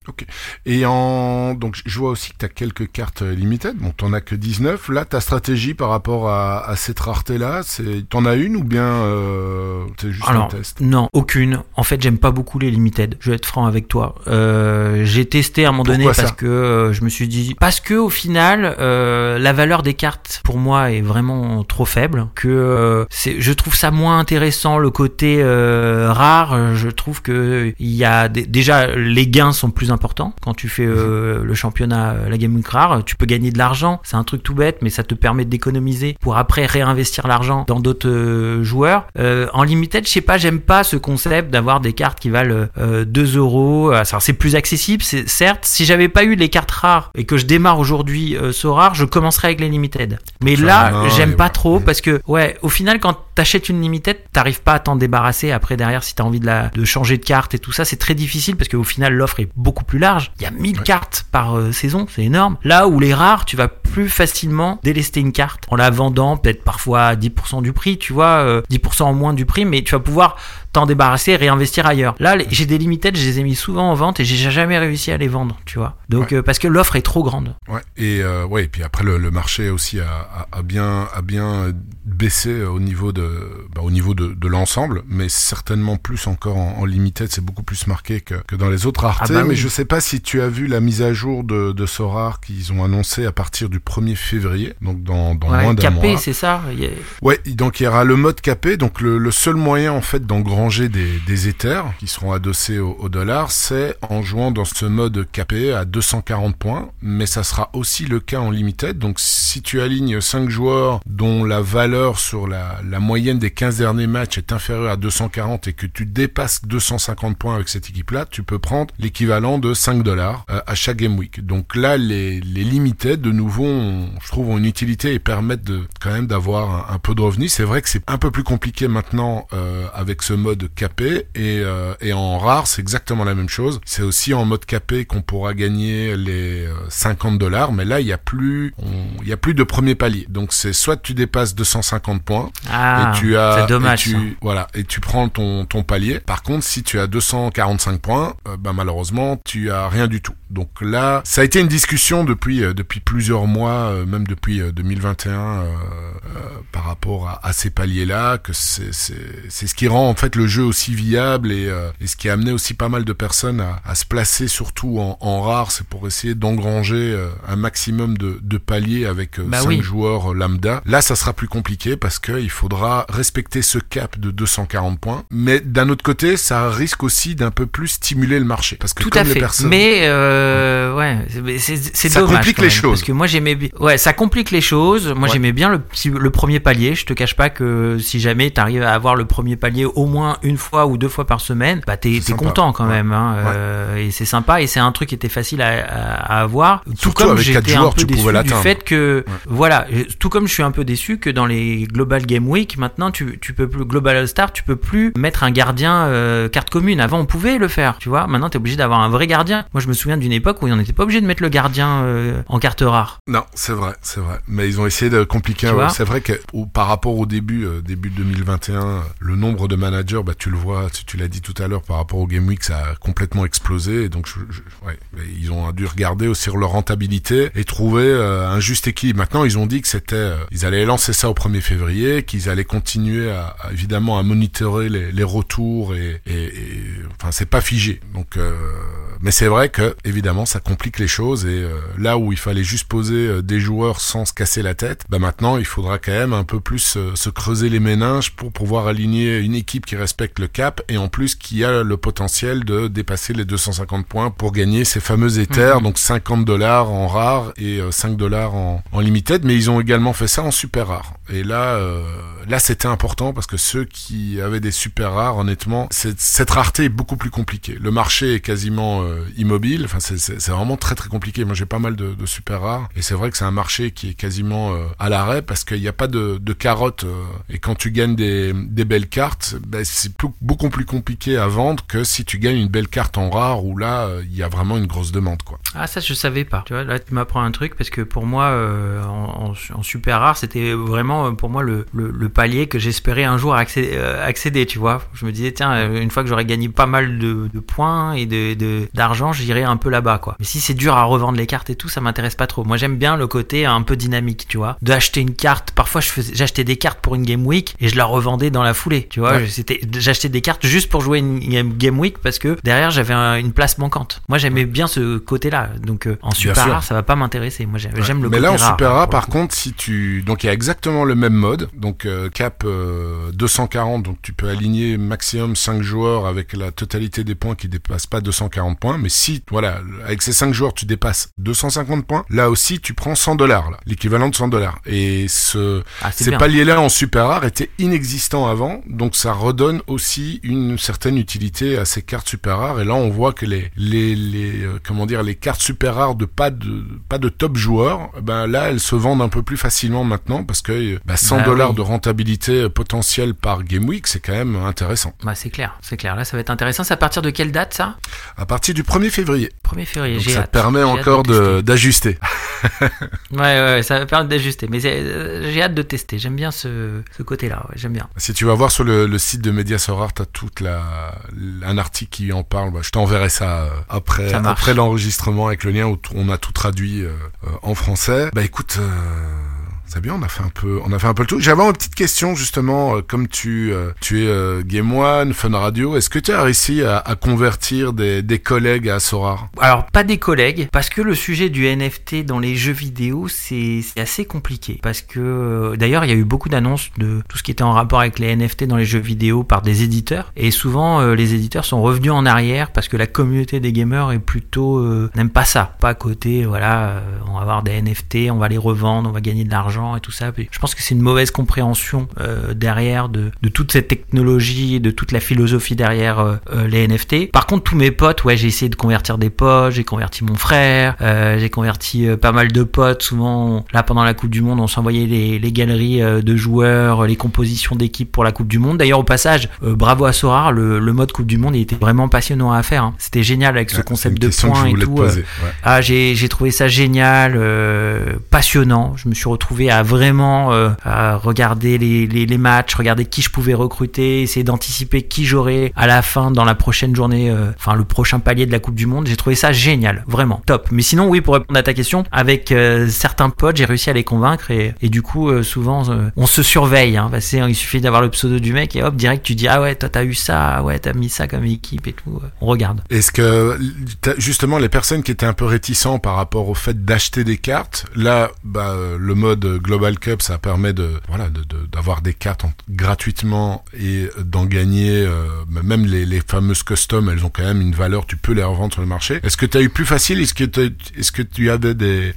S1: Et en donc je vois aussi que tu as quelques cartes limited. Bon, t'en as que 19. Là, ta stratégie par rapport à, à cette rareté là, c'est t'en as une ou bien euh, c'est juste
S2: Alors,
S1: un test?
S2: non, aucune. En fait, j'aime pas beaucoup les limited. Je vais être franc avec toi. Euh, j'ai testé à un moment donné parce que je me suis dit parce que au final, la valeur des cartes pour moi est vraiment trop faible. Que c'est, je trouve ça moins intéressant le côté euh, rare. Je trouve que il y a déjà les gains sont plus importants quand tu fais euh, le championnat, euh, la Game Week rare. Tu peux gagner de l'argent. C'est un truc tout bête, mais ça te permet d'économiser pour après réinvestir l'argent dans d'autres joueurs. Euh, en limited, je sais pas, j'aime pas ce concept d'avoir des cartes qui valent euh, 2 euros. Alors, c'est plus accessible, c'est certes. Si j'avais pas eu les cartes rares et que je démarre aujourd'hui so rare, je commencerais avec les limited. Mais là, j'aime pas trop parce que ouais, au final, quand t'achètes une limited, t'arrives pas à t'en débarrasser après derrière si t'as envie de la de changer de carte et tout ça, c'est très difficile parce qu'au final l'offre est beaucoup plus large. Il y a 1000
S1: Ouais.
S2: cartes par euh, saison, c'est énorme. Là où les rares, tu vas plus facilement délester une carte en la vendant peut-être parfois à 10% du prix, tu vois, euh, 10% en moins du prix, mais tu vas pouvoir t'en débarrasser et réinvestir ailleurs. Là, les- j'ai des limited, je les ai mis souvent en vente et j'ai jamais réussi à les vendre, tu vois. Donc euh, parce que l'offre est trop grande.
S1: Ouais. Et euh, ouais. Et puis après le, le marché aussi a, a, a bien a bien baissé au niveau de bah, au niveau de, de l'ensemble, mais certainement plus encore en, en limited. C'est beaucoup plus marqué que, que dans les autres raretés.
S2: Ah bah
S1: mais je sais pas si tu as vu la mise à jour de, de Sorar qu'ils ont annoncé à partir du 1er février, donc dans, dans
S2: Ouais,
S1: moins d'un
S2: capé,
S1: mois.
S2: c'est ça. A-
S1: Ouais, donc il y aura le mode capé. Donc le, le seul moyen en fait des, des Ethers qui seront adossés au, au dollar, c'est en jouant dans ce mode capé à 240 points. Mais ça sera aussi le cas en limited. Donc si tu alignes 5 joueurs dont la valeur sur la, moyenne des 15 derniers matchs est inférieure à 240 et que tu dépasses 250 points avec cette équipe-là, tu peux prendre l'équivalent de 5 dollars euh, à chaque game week. Donc là, les, les limited, de nouveau, je trouve, ont une utilité et permettent de quand même d'avoir un, un peu de revenus. C'est vrai que c'est un peu plus compliqué maintenant euh, avec ce mode capé et, euh, et en rare, c'est exactement la même chose. C'est aussi en mode capé qu'on pourra gagner les euh, 50 dollars, mais là, il y a plus, on- il y a plus de premier palier. Donc c'est soit tu dépasses 250 points,
S2: Ah,
S1: et tu as
S2: dommage.
S1: et tu, voilà et tu prends ton ton palier par contre si tu as 245 points euh, bah malheureusement tu as rien du tout donc là ça a été une discussion depuis euh, depuis plusieurs mois euh, même depuis euh, 2021 euh, euh, par rapport à, à ces paliers là que c'est c'est ce qui rend en fait le jeu aussi viable et, euh, et ce qui a amené aussi pas mal de personnes à, à se placer surtout en, en rare c'est pour essayer d'engranger euh, un maximum de, de paliers avec euh,
S2: Bah
S1: 5
S2: oui.
S1: joueurs lambda là ça sera plus compliqué parce que il faudra respecter ce cap de 240 points mais d'un autre côté ça risque aussi d'un peu plus stimuler le marché parce que
S2: Tout
S1: comme
S2: à
S1: les
S2: fait.
S1: personnes
S2: Mais euh, ouais, c'est- c'est
S1: Ça
S2: dommage.
S1: complique les choses.
S2: Parce que moi j'aimais bien. Ouais, ça complique les choses. Moi
S1: Ouais.
S2: j'aimais bien le le premier palier. Je te cache pas que si jamais t'arrives à avoir le premier palier au moins une fois ou deux fois par semaine, bah t'es content quand
S1: Ouais.
S2: même. Hein, euh, et c'est sympa et c'est un truc qui était facile à, à- à avoir. tout comme j'étais un peu déçu du fait que voilà, tout comme je suis un peu déçu que dans les Global Game Week maintenant tu tu peux plus Global All Star, tu peux plus mettre un gardien euh, carte commune. Avant on pouvait le faire, tu vois. Maintenant t'es obligé d'avoir un vrai gardien. Moi je me souviens d'une époque où on n'était pas obligé de mettre le gardien euh, en carte rare.
S1: Non, c'est vrai, c'est vrai. Mais ils ont essayé de compliquer. Ouais. C'est vrai que au- par rapport au début, début 2021, euh, le nombre de managers, bah tu le vois, tu, l'as dit tout à l'heure, par rapport au Game Week, ça a complètement explosé. Donc, je, je- ouais, ils ont dû regarder aussi leur rentabilité et trouver euh, un juste équilibre. Maintenant, ils ont dit que c'était, euh, ils allaient lancer ça au 1er février, qu'ils allaient continuer à, évidemment à monitorer les, les retours et, et, et- enfin, c'est pas figé. Donc euh, mais c'est vrai que évidemment ça complique les choses et euh, là où il fallait juste poser des joueurs sans se casser la tête, bah maintenant il faudra quand même un peu plus se creuser les méninges pour pouvoir aligner une équipe qui respecte le cap et en plus qui a le potentiel de dépasser les 250 points pour gagner ces fameux éthers,
S2: Mhm.
S1: donc 50 dollars en rare et euh, 5 dollars en, en limited, mais ils ont également fait ça en super rare. Et là, euh, là c'était important parce que ceux qui avaient des super rares, honnêtement, cette rareté est beaucoup plus compliquée. Le marché est quasiment euh, immobile, enfin c'est- vraiment très très compliqué. Moi j'ai pas mal de, de super rares et c'est vrai que c'est un marché qui est quasiment euh, à l'arrêt parce qu'il n'y a pas de, de carottes euh, et quand tu gagnes des, des belles cartes, ben, c'est beaucoup plus compliqué à vendre que si tu gagnes une belle carte en rare où là euh, il y a vraiment une grosse demande quoi.
S2: Ah ça je savais pas. Tu vois là tu m'apprends un truc parce que pour moi euh, en, super rare c'était vraiment euh, pour moi le, le, le palier que j'espérais un jour accéder, euh, accéder, tu vois. Je me disais tiens une fois que j'aurais gagné pas mal de, de points et de de- d'argent j'irai un peu là-bas quoi. Mais si c'est dur à revendre les cartes et tout ça m'intéresse pas trop. Moi j'aime bien le côté un peu dynamique tu vois. D'acheter une carte parfois je faisais j'achetais des cartes pour une game week et je la revendais dans la foulée tu vois.
S1: Ouais.
S2: C'était j'achetais des cartes juste pour jouer une game, week parce que derrière j'avais un- une place manquante. Moi j'aimais bien ce côté-là. Donc euh, en super rare ça va pas m'intéresser. Moi j'aime le
S1: Mais
S2: côté
S1: là en super
S2: hein,
S1: rare par contre si tu donc il y a exactement le même mode. Donc euh, cap euh, 240 donc tu peux aligner maximum 5 joueurs avec la totalité des points qui dépassent pas 240 points. Mais si voilà avec ces 5 joueurs tu dépasses 250 points là aussi tu prends 100 dollars là. L'équivalent de 100 dollars. Et ce
S2: Ah,
S1: ces paliers là en super rare étaient inexistants avant. Donc ça redonne aussi une certaine utilité à ces cartes super rares et là on voit que les les les euh, comment dire les cartes super rares de pas de pas de top joueurs ben là elles se vendent un peu plus facilement maintenant parce que euh, bah, 100
S2: Bah
S1: dollars
S2: oui.
S1: de rentabilité potentielle par game week c'est quand même intéressant
S2: Bah c'est clair, c'est clair. Là ça va être intéressant. C'est à partir de quelle date ça?
S1: À partir du 1er février
S2: 1er février.
S1: donc ça
S2: hâte.
S1: permet encore d'ajuster
S2: Ouais, ça va permettre d'ajuster. Mais euh, j'ai hâte de tester. J'aime bien ce, ce côté-là. Ouais, j'aime bien.
S1: Si tu vas voir sur le, le site de Mediasorar, t'as toute la un article qui en parle. Bah, je t'enverrai ça euh, après
S2: Ça marche.
S1: après l'enregistrement avec le lien où on a tout traduit euh, euh, en français. Bah écoute. euh, c'est bien, on a fait un peu, on a fait un peu le tout. J'avais une petite question justement, euh, comme tu, euh, tu es euh, Game One, Fun Radio, est-ce que tu as réussi à, à convertir des, collègues à Sorar
S2: Alors, pas des collègues, parce que le sujet du NFT dans les jeux vidéo, c'est assez compliqué. Parce que, d'ailleurs, il y a eu beaucoup d'annonces de tout ce qui était en rapport avec les NFT dans les jeux vidéo par des éditeurs. Et souvent, les éditeurs sont revenus en arrière parce que la communauté des gamers est plutôt n'aime pas ça. Pas côté, voilà, on va avoir des NFT, on va les revendre, on va gagner de l'argent et tout ça. Puis je pense que c'est une mauvaise compréhension euh, derrière de, de toute cette technologie, de toute la philosophie derrière euh, euh, les NFT. Par contre, tous mes potes, ouais, j'ai essayé de convertir des potes, j'ai converti mon frère, euh, j'ai converti pas mal de potes. Souvent, là, pendant la Coupe du Monde, on s'envoyait les, les galeries de joueurs, les compositions d'équipes pour la Coupe du Monde. D'ailleurs, au passage, bravo à Sorar, le, le mode Coupe du Monde, il était vraiment passionnant à faire. hein. C'était génial avec ce concept de points et tout.
S1: ouais.
S2: ah, j'ai trouvé ça génial, passionnant. Je me suis retrouvé à vraiment euh, à regarder les, les, les matchs, regarder qui je pouvais recruter, essayer d'anticiper qui j'aurais à la fin dans la prochaine journée, euh, enfin le prochain palier de la Coupe du Monde. J'ai trouvé ça génial, vraiment top. Mais sinon, oui, pour répondre à ta question, avec euh, certains potes, j'ai réussi à les convaincre et, et du coup, euh, souvent, euh, on se surveille. Hein, il suffit d'avoir le pseudo du mec et hop, direct, tu dis ah ouais, toi t'as eu ça, ah ouais, t'as mis ça comme équipe et tout. On regarde.
S1: Est-ce que justement les personnes qui étaient un peu réticents par rapport au fait d'acheter des cartes, là, bah, euh, le mode Global Cup, ça permet de voilà d'avoir des cartes en- gratuitement et d'en gagner. euh, bah, même les, fameuses custom, elles ont quand même une valeur. Tu peux les revendre sur le marché. Est-ce que tu as eu plus facile? Est-ce que est-ce que tu avais des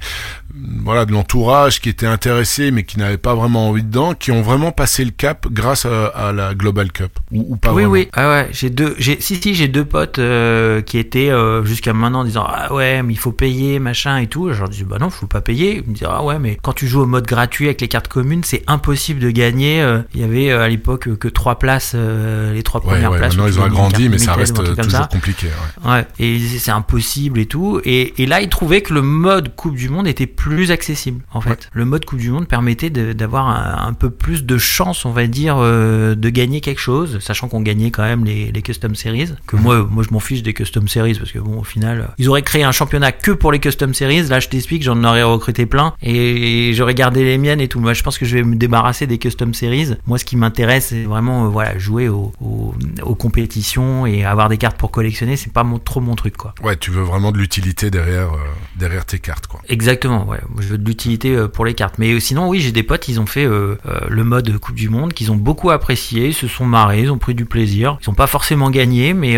S1: voilà de l'entourage qui était intéressé mais qui n'avait pas vraiment envie dedans, qui ont vraiment passé le cap grâce à, à la Global Cup ou, ou pas
S2: oui,
S1: vraiment
S2: oui, ah ouais, j'ai deux, j'ai, si, si, j'ai deux potes euh, qui étaient euh, jusqu'à maintenant en disant ah ouais, mais il faut payer, machin et tout. Je leur dis bah non, faut pas payer. Ils me disent ah ouais, mais quand tu joues au mode gratuit avec les cartes communes, c'est impossible de gagner. Euh, Il y avait à l'époque que trois places, les trois
S1: Ouais,
S2: premières
S1: ouais,
S2: places.
S1: maintenant ils ont agrandi, mais ça reste toujours
S2: ça.
S1: compliqué. ouais.
S2: Ouais, et c'est impossible et tout. Et, et là, ils trouvaient que le mode Coupe du Monde était plus accessible en fait. Le mode Coupe du Monde permettait d'avoir un, un peu plus de chance, on va dire, euh, de gagner quelque chose, sachant qu'on gagnait quand même les, les custom series. Que moi, moi je m'en fiche des custom series parce que bon, au final, ils auraient créé un championnat que pour les custom series. Là, je t'explique, j'en aurais recruté plein et j'aurais gardé les miennes et tout. Moi, je pense que je vais me débarrasser des custom series. Moi, ce qui m'intéresse, c'est vraiment euh, voilà jouer aux, aux, aux compétitions et avoir des cartes pour collectionner. C'est pas mon, trop mon truc, quoi.
S1: Ouais, tu veux vraiment de l'utilité derrière, euh, derrière tes cartes, quoi.
S2: Exactement, Je veux de l'utilité euh, pour les cartes. Mais euh, sinon, oui, j'ai des potes, ils ont fait euh, le mode Coupe du Monde, qu'ils ont beaucoup apprécié, ils se sont marrés, ils ont pris du plaisir. Ils ont pas forcément gagné, mais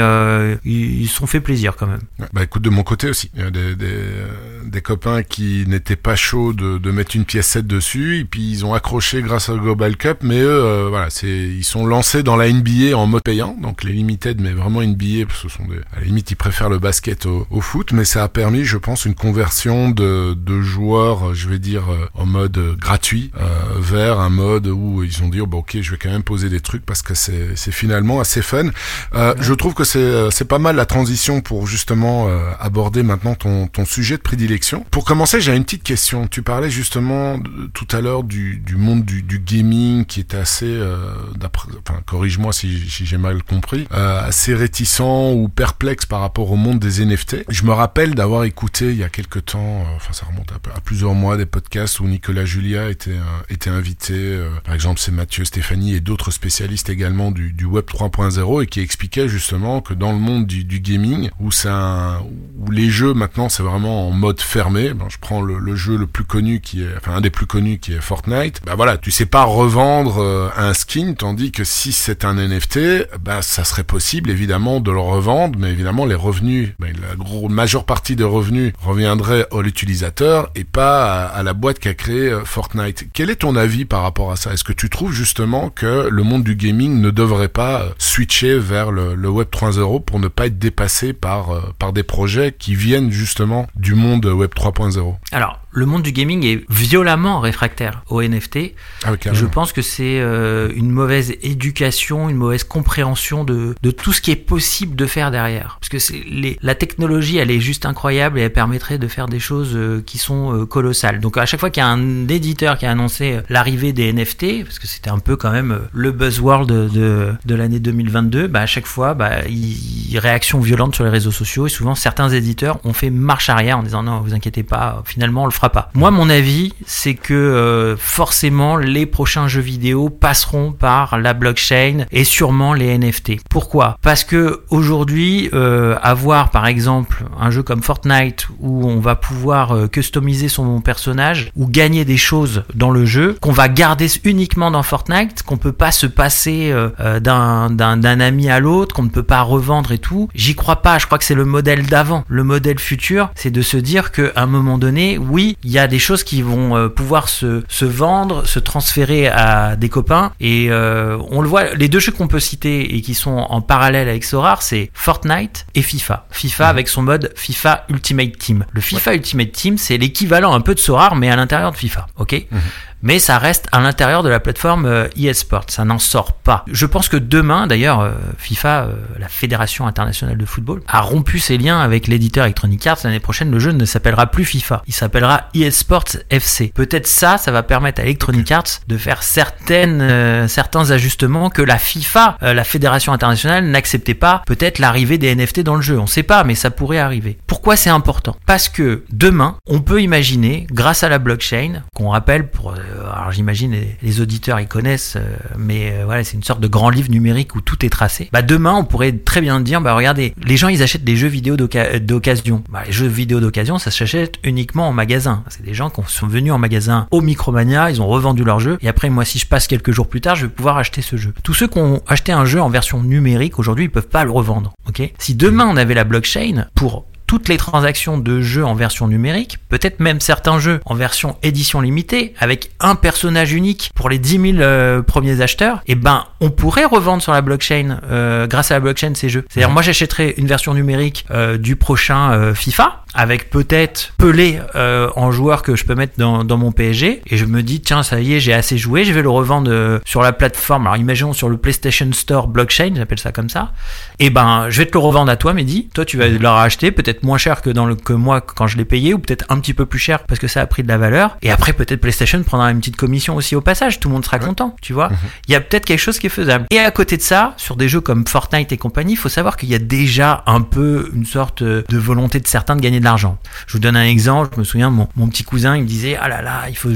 S2: ils se sont fait plaisir quand même.
S1: Bah écoute, de mon côté aussi, il y a des, copains qui n'étaient pas chauds de, mettre une pièce 7 dessus, et puis ils ont accroché grâce au Global Cup, mais eux, voilà, ils sont lancés dans la NBA en mode payant, donc les limited, mais vraiment NBA, parce que ce sont à la limite, ils préfèrent le basket au, foot, mais ça a permis, je pense, une conversion de joueurs, euh, je vais dire, euh, en mode euh, gratuit, euh, vers un mode où ils ont dit, oh, bah, ok, je vais quand même poser des trucs parce que c'est finalement assez fun. Euh, Je trouve que c'est pas mal la transition pour justement euh, aborder maintenant ton, ton sujet de prédilection. Pour commencer, j'ai une petite question. Tu parlais justement de- tout à l'heure du, du monde du, du gaming qui est assez, euh, d'après- enfin corrige-moi si, si j'ai mal compris, euh, assez réticent ou perplexe par rapport au monde des NFT. Je me rappelle d'avoir écouté il y a quelque temps, euh, enfin ça remonte à, à plusieurs mois, des podcasts où Nicolas Julia était, euh, était invité. euh, par exemple, c'est Mathieu Stéphanie et d'autres spécialistes également du, du Web 3.0 et qui expliquaient justement que dans le monde du, du gaming, où, un- où les jeux maintenant c'est vraiment en mode fermé, ben, je prends le, le jeu le plus connu qui est, enfin un des plus connus qui est Fortnite, bah voilà, tu sais pas revendre euh, un skin, tandis que si c'est un NFT, bah ça serait possible évidemment de le revendre, mais évidemment les revenus, ben, la gros, majeure partie des revenus reviendrait à l'utilisateur pas à, la boîte qui a créé euh, Fortnite. Quel est ton avis par rapport à ça? Est-ce que tu trouves justement que le monde du gaming ne devrait pas euh, switcher vers le, le Web 3.0 pour ne pas être dépassé par, euh, par des projets qui viennent justement du monde Web 3.0
S2: Alors, le monde du gaming est violemment réfractaire au NFT.
S1: Ah oui,
S2: Je pense que c'est euh, une mauvaise éducation, une mauvaise compréhension de, de tout ce qui est possible de faire derrière. Parce que les, la technologie, elle est juste incroyable et elle permettrait de faire des choses euh, qui sont euh, colossales. Donc à chaque fois qu'il y a un éditeur qui a annoncé l'arrivée des NFT, parce que c'était un peu quand même le buzzword de, de, de l'année 2022, bah à chaque fois, bah, il, il- réaction violente sur les réseaux sociaux et souvent certains éditeurs ont fait marche arrière en disant non, vous inquiétez pas, finalement on le fera Moi, mon avis, c'est que euh, forcément les prochains jeux vidéo passeront par la blockchain et sûrement les NFT. Pourquoi? Parce que aujourd'hui, euh, avoir par exemple un jeu comme Fortnite où on va pouvoir euh, customiser son personnage ou gagner des choses dans le jeu qu'on va garder uniquement dans Fortnite, qu'on peut pas se passer d'un ami à l'autre, qu'on ne peut pas revendre et tout. J'y crois pas. Je crois que c'est le modèle d'avant. Le modèle futur, c'est de se dire qu'à un moment donné, oui, il y a des choses qui vont euh, pouvoir se, se vendre, se transférer à des copains. Et euh, on le voit, les deux jeux qu'on peut citer et qui sont en parallèle avec Sorar, c'est Fortnite et FIFA. FIFA avec son mode FIFA Ultimate Team. Le FIFA Ultimate Team, c'est l'équivalent un peu de Sorar, mais à l'intérieur de FIFA. Ok? Mais ça reste à l'intérieur de la plateforme euh, eSport, ça n'en sort pas. Je pense que demain, d'ailleurs, euh, FIFA, euh, la Fédération internationale de football, a rompu ses liens avec l'éditeur Electronic Arts. L'année prochaine, le jeu ne s'appellera plus FIFA, il s'appellera eSports FC. Peut-être ça, ça va permettre à Electronic Arts de faire certaines, euh, certains ajustements que la FIFA, euh, la Fédération internationale, n'acceptait pas. Peut-être l'arrivée des NFT dans le jeu, on sait pas, mais ça pourrait arriver. Pourquoi c'est important? Parce que demain, on peut imaginer, grâce à la blockchain, qu'on rappelle pour euh, alors j'imagine les, auditeurs ils connaissent, euh, mais euh, voilà, c'est une sorte de grand livre numérique où tout est tracé. Bah demain, on pourrait très bien dire, bah regardez, les gens ils achètent des jeux vidéo d'occasion. Bah, les jeux vidéo d'occasion, ça s'achète uniquement en magasin. C'est des gens qui sont venus en magasin au Micromania, ils ont revendu leur jeu, et après moi si je passe quelques jours plus tard, je vais pouvoir acheter ce jeu. Tous ceux qui ont acheté un jeu en version numérique aujourd'hui, ils peuvent pas le revendre. Ok? Si demain on avait la blockchain pour toutes les transactions de jeux en version numérique, peut-être même certains jeux en version édition limitée, avec un personnage unique pour les 10 000 euh, premiers acheteurs, et ben on pourrait revendre sur la blockchain, euh, grâce à la blockchain, ces jeux. C'est-à-dire moi j'achèterais une version numérique euh, du prochain FIFA, avec peut-être Pelé euh, en joueur que je peux mettre dans, dans mon PSG, et je me dis tiens ça y est j'ai assez joué, je vais le revendre euh, sur la plateforme. Alors imaginons sur le PlayStation Store blockchain, j'appelle ça comme ça. Et ben je vais te le revendre à toi, Mehdi. Toi tu vas le racheter peut-être moins cher que dans le que moi quand je l'ai payé, ou peut-être un petit peu plus cher parce que ça a pris de la valeur. Et après peut-être PlayStation prendra une petite commission aussi au passage. Tout le monde sera content, tu vois. Il y a peut-être quelque chose qui est faisable. Et à côté de ça, sur des jeux comme Fortnite et compagnie, il faut savoir qu'il y a déjà un peu une sorte de volonté de certains de gagner de l'argent. Je vous donne un exemple. Je me souviens, mon, mon petit cousin, il me disait, ah là là, il faut,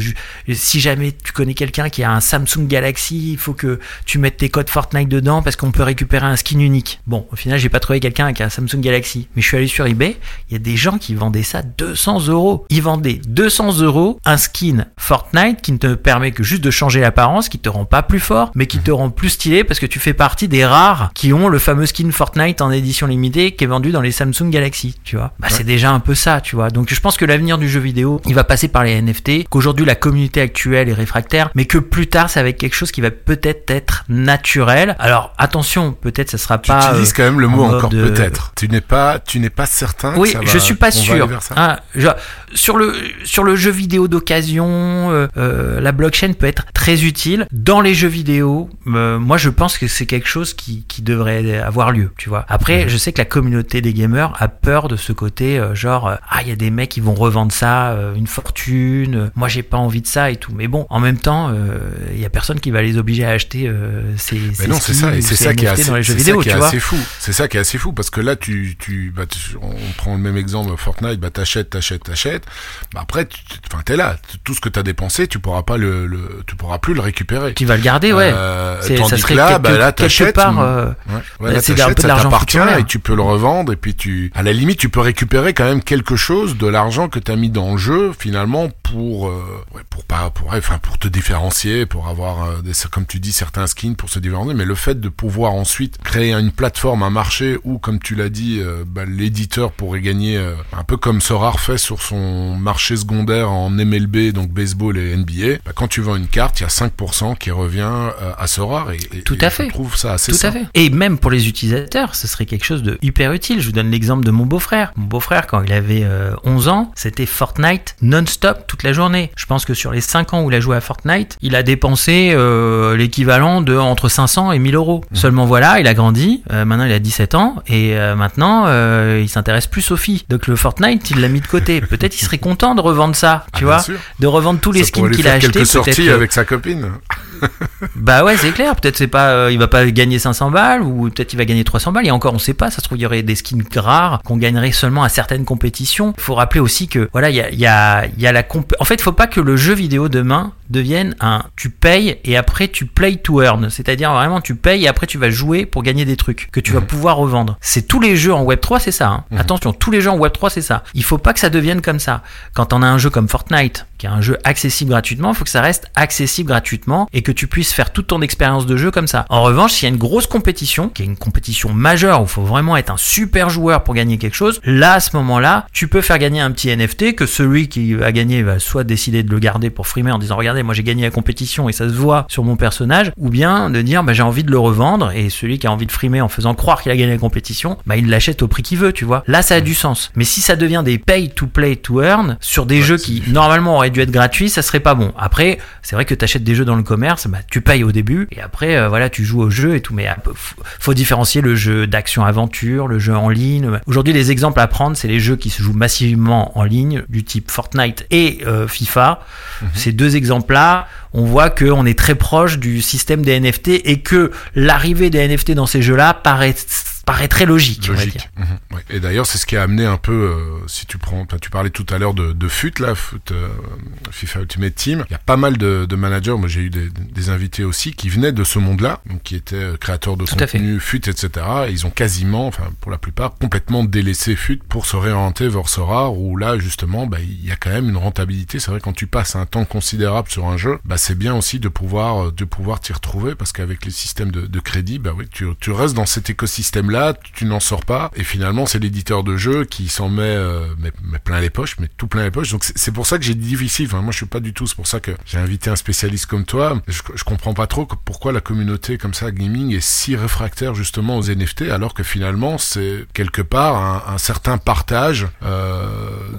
S2: si jamais tu connais quelqu'un qui a un Samsung Galaxy, il faut que tu mettes tes codes Fortnite dedans parce qu'on peut récupérer un skin unique. Bon, au final, j'ai pas trouvé quelqu'un avec un Samsung Galaxy, mais je suis allé sur eBay. Il y a des gens qui vendaient ça 200 euros. Ils vendaient 200 euros un skin Fortnite qui ne te permet que juste de changer l'apparence, qui te rend pas plus fort, mais qui te rend plus stylé parce que tu fais partie des rares qui ont le fameux skin Fortnite en édition limitée qui est vendu dans les Samsung Galaxy, tu vois. Bah, c'est déjà un peu ça, tu vois. Donc, je pense que l'avenir du jeu vidéo, il va passer par les NFT, qu'aujourd'hui la communauté actuelle est réfractaire, mais que plus tard, ça va être quelque chose qui va peut-être être naturel. Alors, attention, peut-être ça sera
S1: Tu
S2: pas.
S1: utilises
S2: euh,
S1: quand même le mot
S2: mode,
S1: encore
S2: euh,
S1: peut-être. Tu n'es pas, tu n'es pas certain. que
S2: oui,
S1: ça va-
S2: je suis pas sûr. Ah, je- sur le sur le jeu vidéo d'occasion, euh, euh, la blockchain peut être très utile. Dans les jeux vidéo, euh, moi je pense que c'est quelque chose qui, qui devrait avoir lieu. Tu vois. Après, je sais que la communauté des gamers a peur de ce côté euh, genre ah il y a des mecs qui vont revendre ça une fortune. moi j'ai pas envie de ça et tout. Mais bon, en même temps, euh, il y a personne qui va les obliger à acheter euh, ces,
S1: Mais
S2: ces
S1: non, c'est ça, et c'est ça qui est assez,
S2: dans les jeux vidéo,
S1: ça qui est assez fou. C'est ça qui est assez fou parce que là, tu, tu, bah, tu- on prend le même exemple Fortnite, bah t'achètes, t'achètes, t'achètes. Bah après, tu, enfin t'es là, tout ce que t'as dépensé, tu pourras pas le, le, tu pourras plus le récupérer.
S2: Tu vas le garder, ouais.
S1: Euh, tandis
S2: ça serait
S1: que là,
S2: quelque-
S1: bah là,
S2: quelque part, euh,
S1: ouais, ouais,
S2: bah,
S1: là,
S2: c'est un peu de
S1: ça
S2: l'argent
S1: et tu peux le revendre et puis tu, à la limite, tu peux récupérer quand même quelque chose de l'argent que t'as mis dans le jeu finalement pour, euh, ouais, pour pas, pour, ouais, enfin, pour te différencier, pour avoir euh, des, comme tu dis, certains skins pour se différencier. Mais le fait de pouvoir ensuite créer une plateforme, un marché où, comme tu l'as dit, euh, bah, l'éditeur pourrait gagner euh, un peu comme Sorar fait sur son marché secondaire en MLB, donc baseball et NBA. Bah, quand tu vends une carte, il y a 5% qui revient euh, à Sorar et, et-
S2: Tout
S1: et
S2: à
S1: je
S2: fait.
S1: trouve ça assez
S2: Tout
S1: sain.
S2: à fait. Et même pour les utilisateurs, ce serait quelque chose de hyper utile. Je vous donne l'exemple de mon beau-frère. Mon beau-frère, quand il avait euh, 11 ans, c'était Fortnite non-stop toute la journée. Je pense que sur les 5 ans où il a joué à Fortnite, il a dépensé euh, l'équivalent de entre 500 et 1000 euros.
S1: Mmh.
S2: Seulement voilà, il a grandi. Euh, maintenant, il a 17 ans et euh, maintenant, euh, il s'intéresse plus aux filles. Donc le Fortnite, il l'a mis de côté. Peut-être il serait content de revendre ça,
S1: Ah,
S2: tu
S1: bien
S2: vois, de revendre tous les
S1: Ça
S2: skins qu'il a achetés.
S1: quelques sorties
S2: euh,
S1: avec sa copine.
S2: bah ouais, c'est clair. Peut-être c'est pas, euh, il va pas gagner 500 balles ou peut-être il va gagner 300 balles. Et encore, on sait pas. Ça se trouve, il y aurait des skins rares qu'on gagnerait seulement à certaines compétitions. Il faut rappeler aussi que voilà, il y a, il y a, y a la comp. En fait, il faut pas que le jeu vidéo demain devienne un tu payes et après tu play to earn. C'est-à-dire vraiment tu payes et après tu vas jouer pour gagner des trucs que tu vas pouvoir revendre. C'est tous les jeux en Web 3, c'est ça. hein. Attention, tous les jeux en Web 3, c'est ça. Il faut pas que ça devienne comme ça. Quand on a un jeu comme Fortnite, qui est un jeu accessible gratuitement, faut que ça reste accessible gratuitement et que tu puisses faire toute ton expérience de jeu comme ça. En revanche, s'il y a une grosse compétition, qui est une compétition majeure où il faut vraiment être un super joueur pour gagner quelque chose, là, à ce moment-là, tu peux faire gagner un petit NFT que celui qui va gagner va soit décider de le garder pour frimer en disant regardez, moi j'ai gagné la compétition et ça se voit sur mon personnage, ou bien de dire bah, j'ai envie de le revendre et celui qui a envie de frimer en faisant croire qu'il a gagné la compétition, bah, il l'achète au prix qu'il veut, tu vois. Là, ça a du sens. Mais si ça devient des pay to play to earn sur des jeux qui normalement auraient dû être gratuits, ça serait pas bon. Après, c'est vrai que tu achètes des jeux dans le commerce, bah, tu payes au début et après, euh, voilà, tu joues au jeu et tout. Mais euh, faut, différencier le jeu d'action-aventure, le jeu en ligne. Aujourd'hui, les exemples à prendre, c'est les jeux qui se jouent massivement en ligne, du type Fortnite et euh, FIFA. Ces deux exemples-là, on voit qu'on est très proche du système des NFT et que l'arrivée des NFT dans ces jeux-là paraît paraît très logique. on va dire.
S1: Logique. Mhm. Et d'ailleurs, c'est ce qui a amené un peu, euh, si tu prends, tu parlais tout à l'heure de, de FUT, là, FUT, euh, FIFA Ultimate Team. Il y a pas mal de, de managers, moi j'ai eu des, des invités aussi, qui venaient de ce monde-là, donc qui étaient euh, créateurs de
S2: Tout
S1: contenu, FUT, etc. Et ils ont quasiment, enfin, pour la plupart, complètement délaissé FUT pour se réorienter vers Sora, où là, justement, bah, il y a quand même une rentabilité. C'est vrai, quand tu passes un temps considérable sur un jeu, bah, c'est bien aussi de pouvoir, euh, de pouvoir t'y retrouver, parce qu'avec les systèmes de, de crédit, bah oui, tu, tu restes dans cet écosystème-là là, tu n'en sors pas. Et finalement, c'est l'éditeur de jeu qui s'en met, euh, met, met plein les poches, mais tout plein les poches. Donc c'est pour ça que j'ai dit difficile. Enfin, moi, je suis pas du tout. C'est pour ça que j'ai invité un spécialiste comme toi. Je, je comprends pas trop pourquoi la communauté comme ça gaming est si réfractaire justement aux NFT, alors que finalement, c'est quelque part un, un certain partage euh,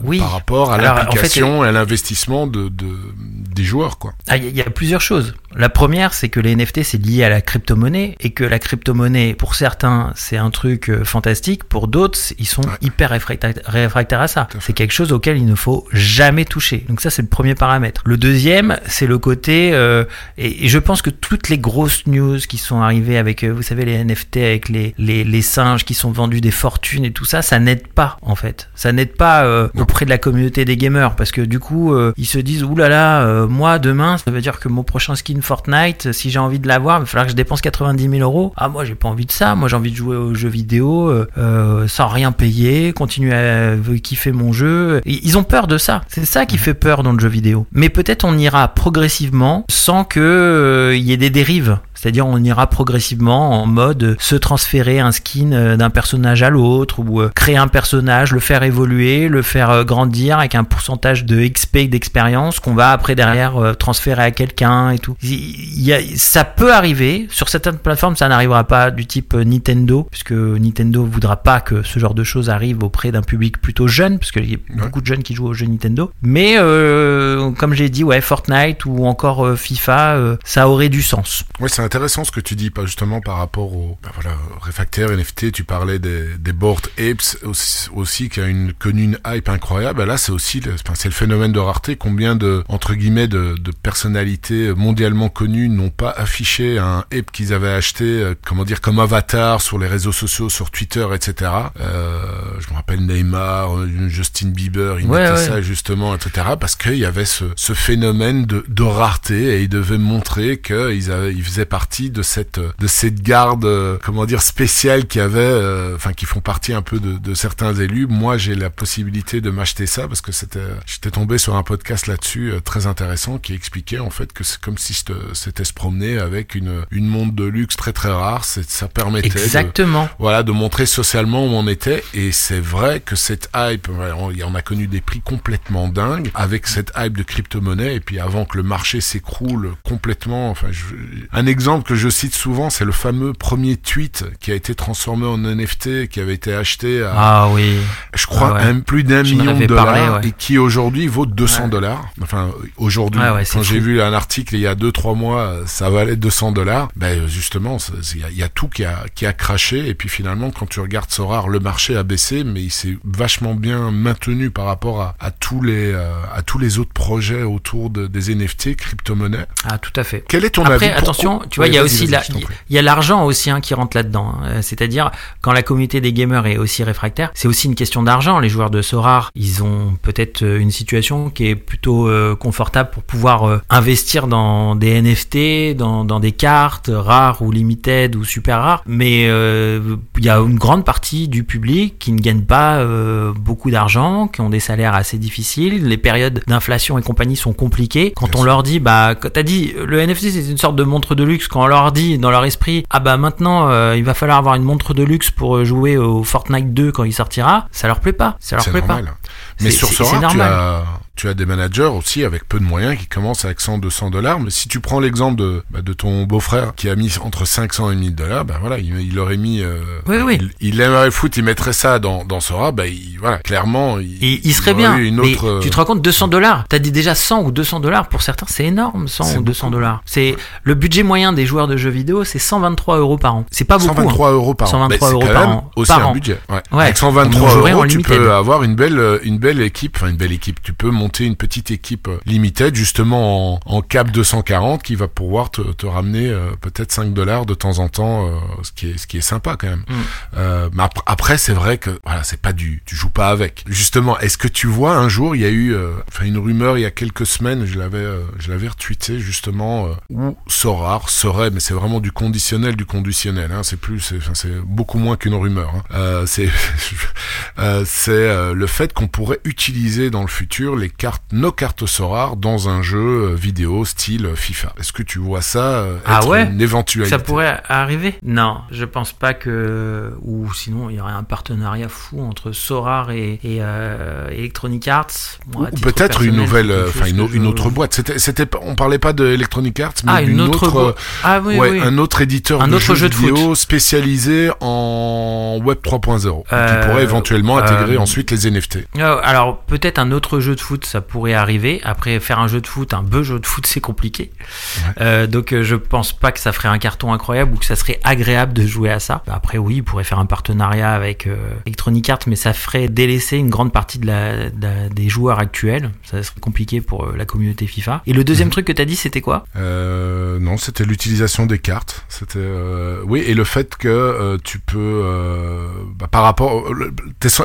S2: Oui.
S1: par rapport à
S2: Alors, en fait,
S1: l'application et à l'investissement de, de des joueurs, quoi.
S2: Ah, Il y, a- il y a plusieurs choses. La première, c'est que les NFT, c'est lié à la crypto-monnaie et que la crypto-monnaie, pour certains, c'est un truc euh, fantastique. Pour d'autres, ils sont
S1: Ouais.
S2: hyper réfracta- réfractaires à ça. C'est quelque chose auquel il ne faut jamais toucher. Donc ça, c'est le premier paramètre. Le deuxième, c'est le côté... euh, et, et je pense que toutes les grosses news qui sont arrivées avec, euh, vous savez, les NFT, avec les, les, les singes qui sont vendus des fortunes et tout ça, ça n'aide pas, en fait. Ça n'aide pas euh, auprès de la communauté des gamers parce que du coup, euh, ils se disent, oulala, là là, moi, demain, ça veut dire que mon prochain skin Fortnite, si j'ai envie de l'avoir, il va falloir que je dépense 90 000 euros. Ah, moi, j'ai pas envie de ça. Moi, j'ai envie de jouer aux jeux vidéo euh, euh, sans rien payer, continuer à kiffer mon jeu. Ils ont peur de ça. C'est ça qui fait peur dans le jeu vidéo. Mais peut-être on ira progressivement sans que euh, y ait des dérives. C'est-à-dire on ira progressivement en mode euh, se transférer un skin euh, d'un personnage à l'autre ou euh, créer un personnage, le faire évoluer, le faire grandir avec un pourcentage de XP et d'expérience qu'on va après derrière transférer à quelqu'un et tout. Il y a, ça peut arriver. Sur certaines plateformes, ça n'arrivera pas du type Nintendo, puisque Nintendo voudra pas que ce genre de choses arrive auprès d'un public plutôt jeune, parce qu'il y a beaucoup de jeunes qui jouent aux jeux Nintendo. Mais euh, comme j'ai dit, ouais, Fortnite ou encore FIFA, euh, ça aurait du sens.
S1: Ouais, c'est intéressant ce que tu dis, pas justement par rapport au bah voilà, réfractaire NFT. Tu parlais des, des board apes aussi, aussi qui a une connu une hype incroyable. Là, c'est aussi le, c'est le phénomène de rareté. Combien de entre guillemets de, de personnalités mondialement connues n'ont pas affiché un ape qu'ils avaient acheté, euh, comment dire, comme avatar sur les réseaux sociaux, sur Twitter, etc. Euh, je me rappelle Neymar, euh, Justin Bieber, ils
S2: Ouais,
S1: mettaient
S2: ouais.
S1: ça justement, etc. Parce qu'il y avait ce, ce phénomène de, de rareté et ils devaient montrer qu'ils avaient, ils faisaient partie de cette, de cette garde, euh, comment dire, spéciale qui avait, euh, enfin, qui font partie un peu de, de certains élus. Moi, j'ai la possibilité de m'acheter ça parce que c'était, j'étais tombé sur un podcast là-dessus euh, très intéressant qui expliquait en fait que c'est comme si c'était se promener avec une, une montre de luxe très très rare. Ça permettait de,
S2: Exactement.
S1: voilà, de montrer socialement où on était. Et c'est vrai que cette hype, on a connu des prix complètement dingues avec cette hype de crypto-monnaie. Et puis avant que le marché s'écroule complètement, enfin, je- un exemple que je cite souvent, c'est le fameux premier tweet qui a été transformé en NFT, qui avait été acheté à,
S2: Ah oui.
S1: je crois,
S2: Ah ouais.
S1: un, plus d'un million de dollars
S2: parlé, ouais.
S1: et qui aujourd'hui vaut 200
S2: Ouais.
S1: dollars. Enfin, aujourd'hui, quand j'ai vu un article il y a 2-3 mois, ça valait 200 dollars. Ben justement, il y, a- il y a tout qui a, qui a craché et puis finalement, quand tu regardes Sorar, le marché a baissé, mais il s'est vachement bien maintenu par rapport à, à tous les euh, à tous les autres projets autour de, des NFT, crypto-monnaies.
S2: Ah, tout à fait.
S1: Quel est ton
S2: Après,
S1: avis Pourquoi-
S2: tu vois, il y a aussi il y a l'argent aussi hein, qui rentre là-dedans. hein. Euh, C'est-à-dire quand la communauté des gamers est aussi réfractaire, c'est aussi une question d'argent. Les joueurs de Sorar, ils ont peut-être euh, une situation qui est plutôt euh, confortable pour pouvoir euh, investir dans des NFT, dans, dans des cartes rares ou limited ou super rares. Mais euh, il y a une grande partie du public qui ne gagne pas beaucoup d'argent, qui ont des salaires assez difficiles. Les périodes d'inflation et compagnie sont compliquées. Quand
S1: Bien
S2: on
S1: sûr.
S2: leur dit, bah, t'as dit, le NFT c'est une sorte de montre de luxe. Quand on leur dit dans leur esprit, ah bah maintenant euh, il va falloir avoir une montre de luxe pour euh, jouer au Fortnite 2 quand il sortira, ça leur plaît pas. Ça leur plaît
S1: normal.
S2: pas.
S1: Mais sur
S2: c'est
S1: tu
S2: normal.
S1: as, tu as des managers aussi avec peu de moyens qui commencent avec 100, 200 dollars. Mais si tu prends l'exemple de, bah, de ton beau-frère qui a mis entre 500 et 1000 dollars, bah voilà, il, il aurait mis, euh,
S2: Oui, oui.
S1: Il, il aimerait foot, il mettrait ça dans, dans Sora, bah il, voilà, clairement, il,
S2: Et il serait bien.
S1: eu une
S2: mais
S1: autre, euh,
S2: tu te rends compte, 200 dollars. T'as dit déjà 100 ou 200 dollars. Pour certains, c'est énorme, 100
S1: C'est
S2: ou 200
S1: beaucoup.
S2: dollars. C'est le budget moyen des joueurs de jeux vidéo, c'est 123 euros par an. C'est pas beaucoup. hein.
S1: 123 euros par an.
S2: 123
S1: Mais c'est
S2: euros
S1: quand
S2: par
S1: même
S2: an.
S1: aussi
S2: Par
S1: un
S2: an.
S1: budget. Ouais.
S2: Ouais.
S1: Avec
S2: On
S1: 123
S2: jouerait en
S1: euros, tu peux avoir une belle, euh, une belle équipe, enfin une belle équipe. Tu peux monter une petite équipe euh, limited, justement en, en cap 240, qui va pouvoir te, te ramener euh, peut-être 5 dollars de temps en temps, euh, ce qui est, ce qui est sympa quand même.
S2: Mm.
S1: Euh, mais ap- après, c'est vrai que voilà, c'est pas du, tu joues pas avec. Justement, est-ce que tu vois un jour, il y a eu, euh, enfin une rumeur il y a quelques semaines, je l'avais, je l'avais retweeté justement, où Sorar serait, mais c'est vraiment du conditionnel, du conditionnel. Hein, c'est plus, c'est, beaucoup moins qu'une rumeur. Hein. C'est, c'est le fait qu'on pourrait utiliser dans le futur les cartes, nos cartes Sorare dans un jeu euh, vidéo style FIFA. Est-ce que tu vois ça euh,
S2: Ah
S1: être
S2: ouais
S1: une éventualité
S2: Ça pourrait arriver Non, je pense pas que. Ou sinon, il y aurait un partenariat fou entre Sorar et, et, euh, Electronic Arts. Moi,
S1: Ou peut-être une nouvelle, euh, enfin une,
S2: je-
S1: autre boîte. C'était, c'était, on parlait pas de Electronic Arts, mais
S2: Ah, une
S1: d'une
S2: autre. Ah oui,
S1: ouais,
S2: oui.
S1: un autre éditeur
S2: Un
S1: de
S2: autre
S1: jeux
S2: jeu de
S1: vidéo spécialisé en Web 3.0, qui
S2: Euh,
S1: pourrait éventuellement
S2: euh,
S1: intégrer ensuite les NFT.
S2: Euh, Alors peut-être un autre jeu de foot, ça pourrait arriver. Après faire un jeu de foot, un beau jeu de foot, c'est compliqué. Euh, donc euh, je pense pas que ça ferait un carton incroyable ou que ça serait agréable de jouer à ça. Après oui, il pourrait faire un partenariat avec euh, Electronic Arts, mais ça ferait délaisser une grande partie de la, de la- des joueurs actuels. Ça serait compliqué pour euh, la communauté FIFA. Et le deuxième truc que t'as dit, c'était quoi?
S1: Euh, non, c'était l'utilisation des cartes. C'était oui, et le fait que tu peux, bah, par rapport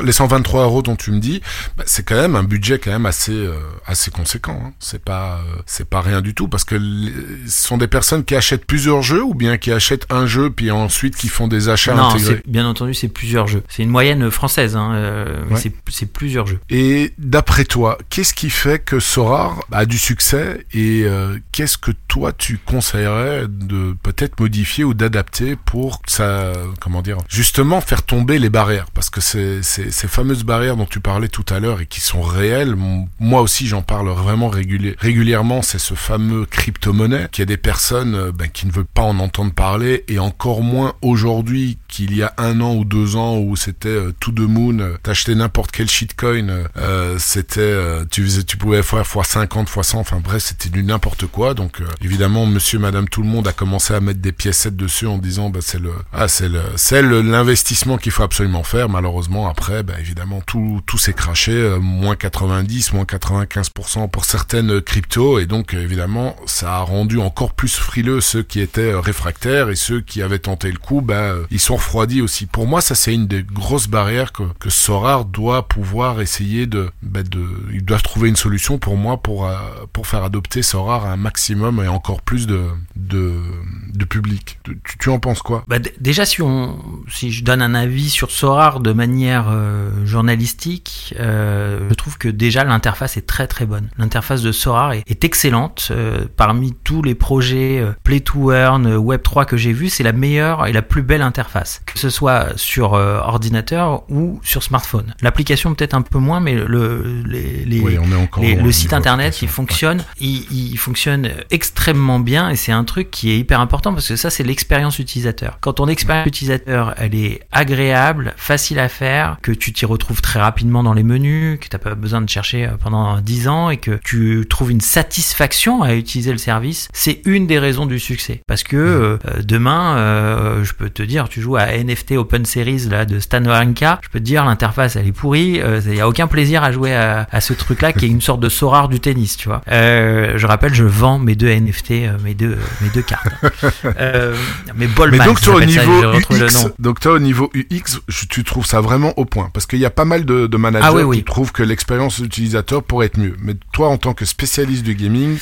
S1: les 123 euros dont tu me dis, bah, c'est quand même un budget quand même assez euh, assez conséquent. Hein. C'est pas euh, c'est pas rien du tout parce que ce sont des personnes qui achètent plusieurs jeux ou bien qui achètent un jeu puis ensuite qui font des achats
S2: Non,
S1: intégrés?
S2: bien entendu, c'est plusieurs jeux. C'est une moyenne française, hein, euh,
S1: Ouais.
S2: c'est- plusieurs jeux.
S1: Et d'après toi, qu'est-ce qui fait que Sorar a du succès et euh, qu'est-ce que toi tu conseillerais de peut-être modifier ou d'adapter pour que ça, comment dire, justement faire tomber les barrières? Parce que c'est c'est- ces fameuses barrières dont tu parlais tout à l'heure et qui sont réelles, moi aussi j'en parle vraiment réguli- régulièrement, c'est ce fameux crypto-monnaie qu'il y a des personnes euh, ben, qui ne veulent pas en entendre parler et encore moins aujourd'hui qu'il y a un an ou deux ans où c'était euh, to the moon, euh, t'achetais n'importe quel shitcoin, euh, euh, c'était, tu faisais, tu pouvais faire fois 50, fois 100, enfin bref, c'était du n'importe quoi. Donc évidemment, monsieur, madame, tout le monde a commencé à mettre des piécettes dessus en disant, bah c'est le, ah c'est le, c'est l'investissement qu'il faut absolument faire. Malheureusement, après, bah évidemment, tout, tout s'est craché, moins 90, moins 95% pour certaines cryptos, et donc euh, évidemment, ça a rendu encore plus frileux ceux qui étaient euh, réfractaires et ceux qui avaient tenté le coup, bah euh, ils sont refroidis aussi. Pour moi, ça c'est une des grosses barrières que, que Sorar doit pouvoir essayer de, de, ils doivent trouver une solution pour moi pour pour faire adopter Sorar à un maximum et encore plus de de, public. Tu, en penses quoi?
S2: Bah, déjà, si on, si je donne un avis sur Sorar de manière journalistique, je trouve que déjà l'interface est très très bonne. L'interface de Sorar est, est excellente. Euh, parmi tous les projets euh, Play to Earn, euh, Web 3 que j'ai vus, c'est la meilleure et la plus belle interface, que ce soit sur ordinateur ou sur smartphone. L'application peut-être un peu moins, mais le, les, les,
S1: Oui,
S2: les- le site internet, il fonctionne, il, il fonctionne extrêmement bien et c'est un truc qui est hyper important parce que ça, c'est l'expérience utilisateur. Quand ton expérience utilisateur, elle est agréable, facile à faire, que tu t'y retrouves très rapidement dans les menus, que t'as pas besoin de chercher pendant 10 ans et que tu trouves une satisfaction à utiliser le service, c'est une des raisons du succès. Parce que euh, euh, demain, euh, je peux te dire, tu joues à NFT Open Series là de Stan Wawrinka, je peux te dire l'interface elle est pourrie, il y a aucun plaisir à jouer à, à ce truc là qui est une sorte de Sorar du tennis, tu vois. Euh, je rappelle, je vends mes deux NFT, euh, mes deux mes deux cartes. Euh, mes
S1: Mais donc toi au
S2: ça,
S1: niveau
S2: retrouvé le
S1: UX,
S2: nom.
S1: donc toi au niveau UX, tu trouves ça vraiment au point parce qu'il y a pas mal de, de managers
S2: Ah oui, oui.
S1: qui trouvent que l'expérience utilisateur pourrait être mieux. Mais toi en tant que spécialiste du gaming,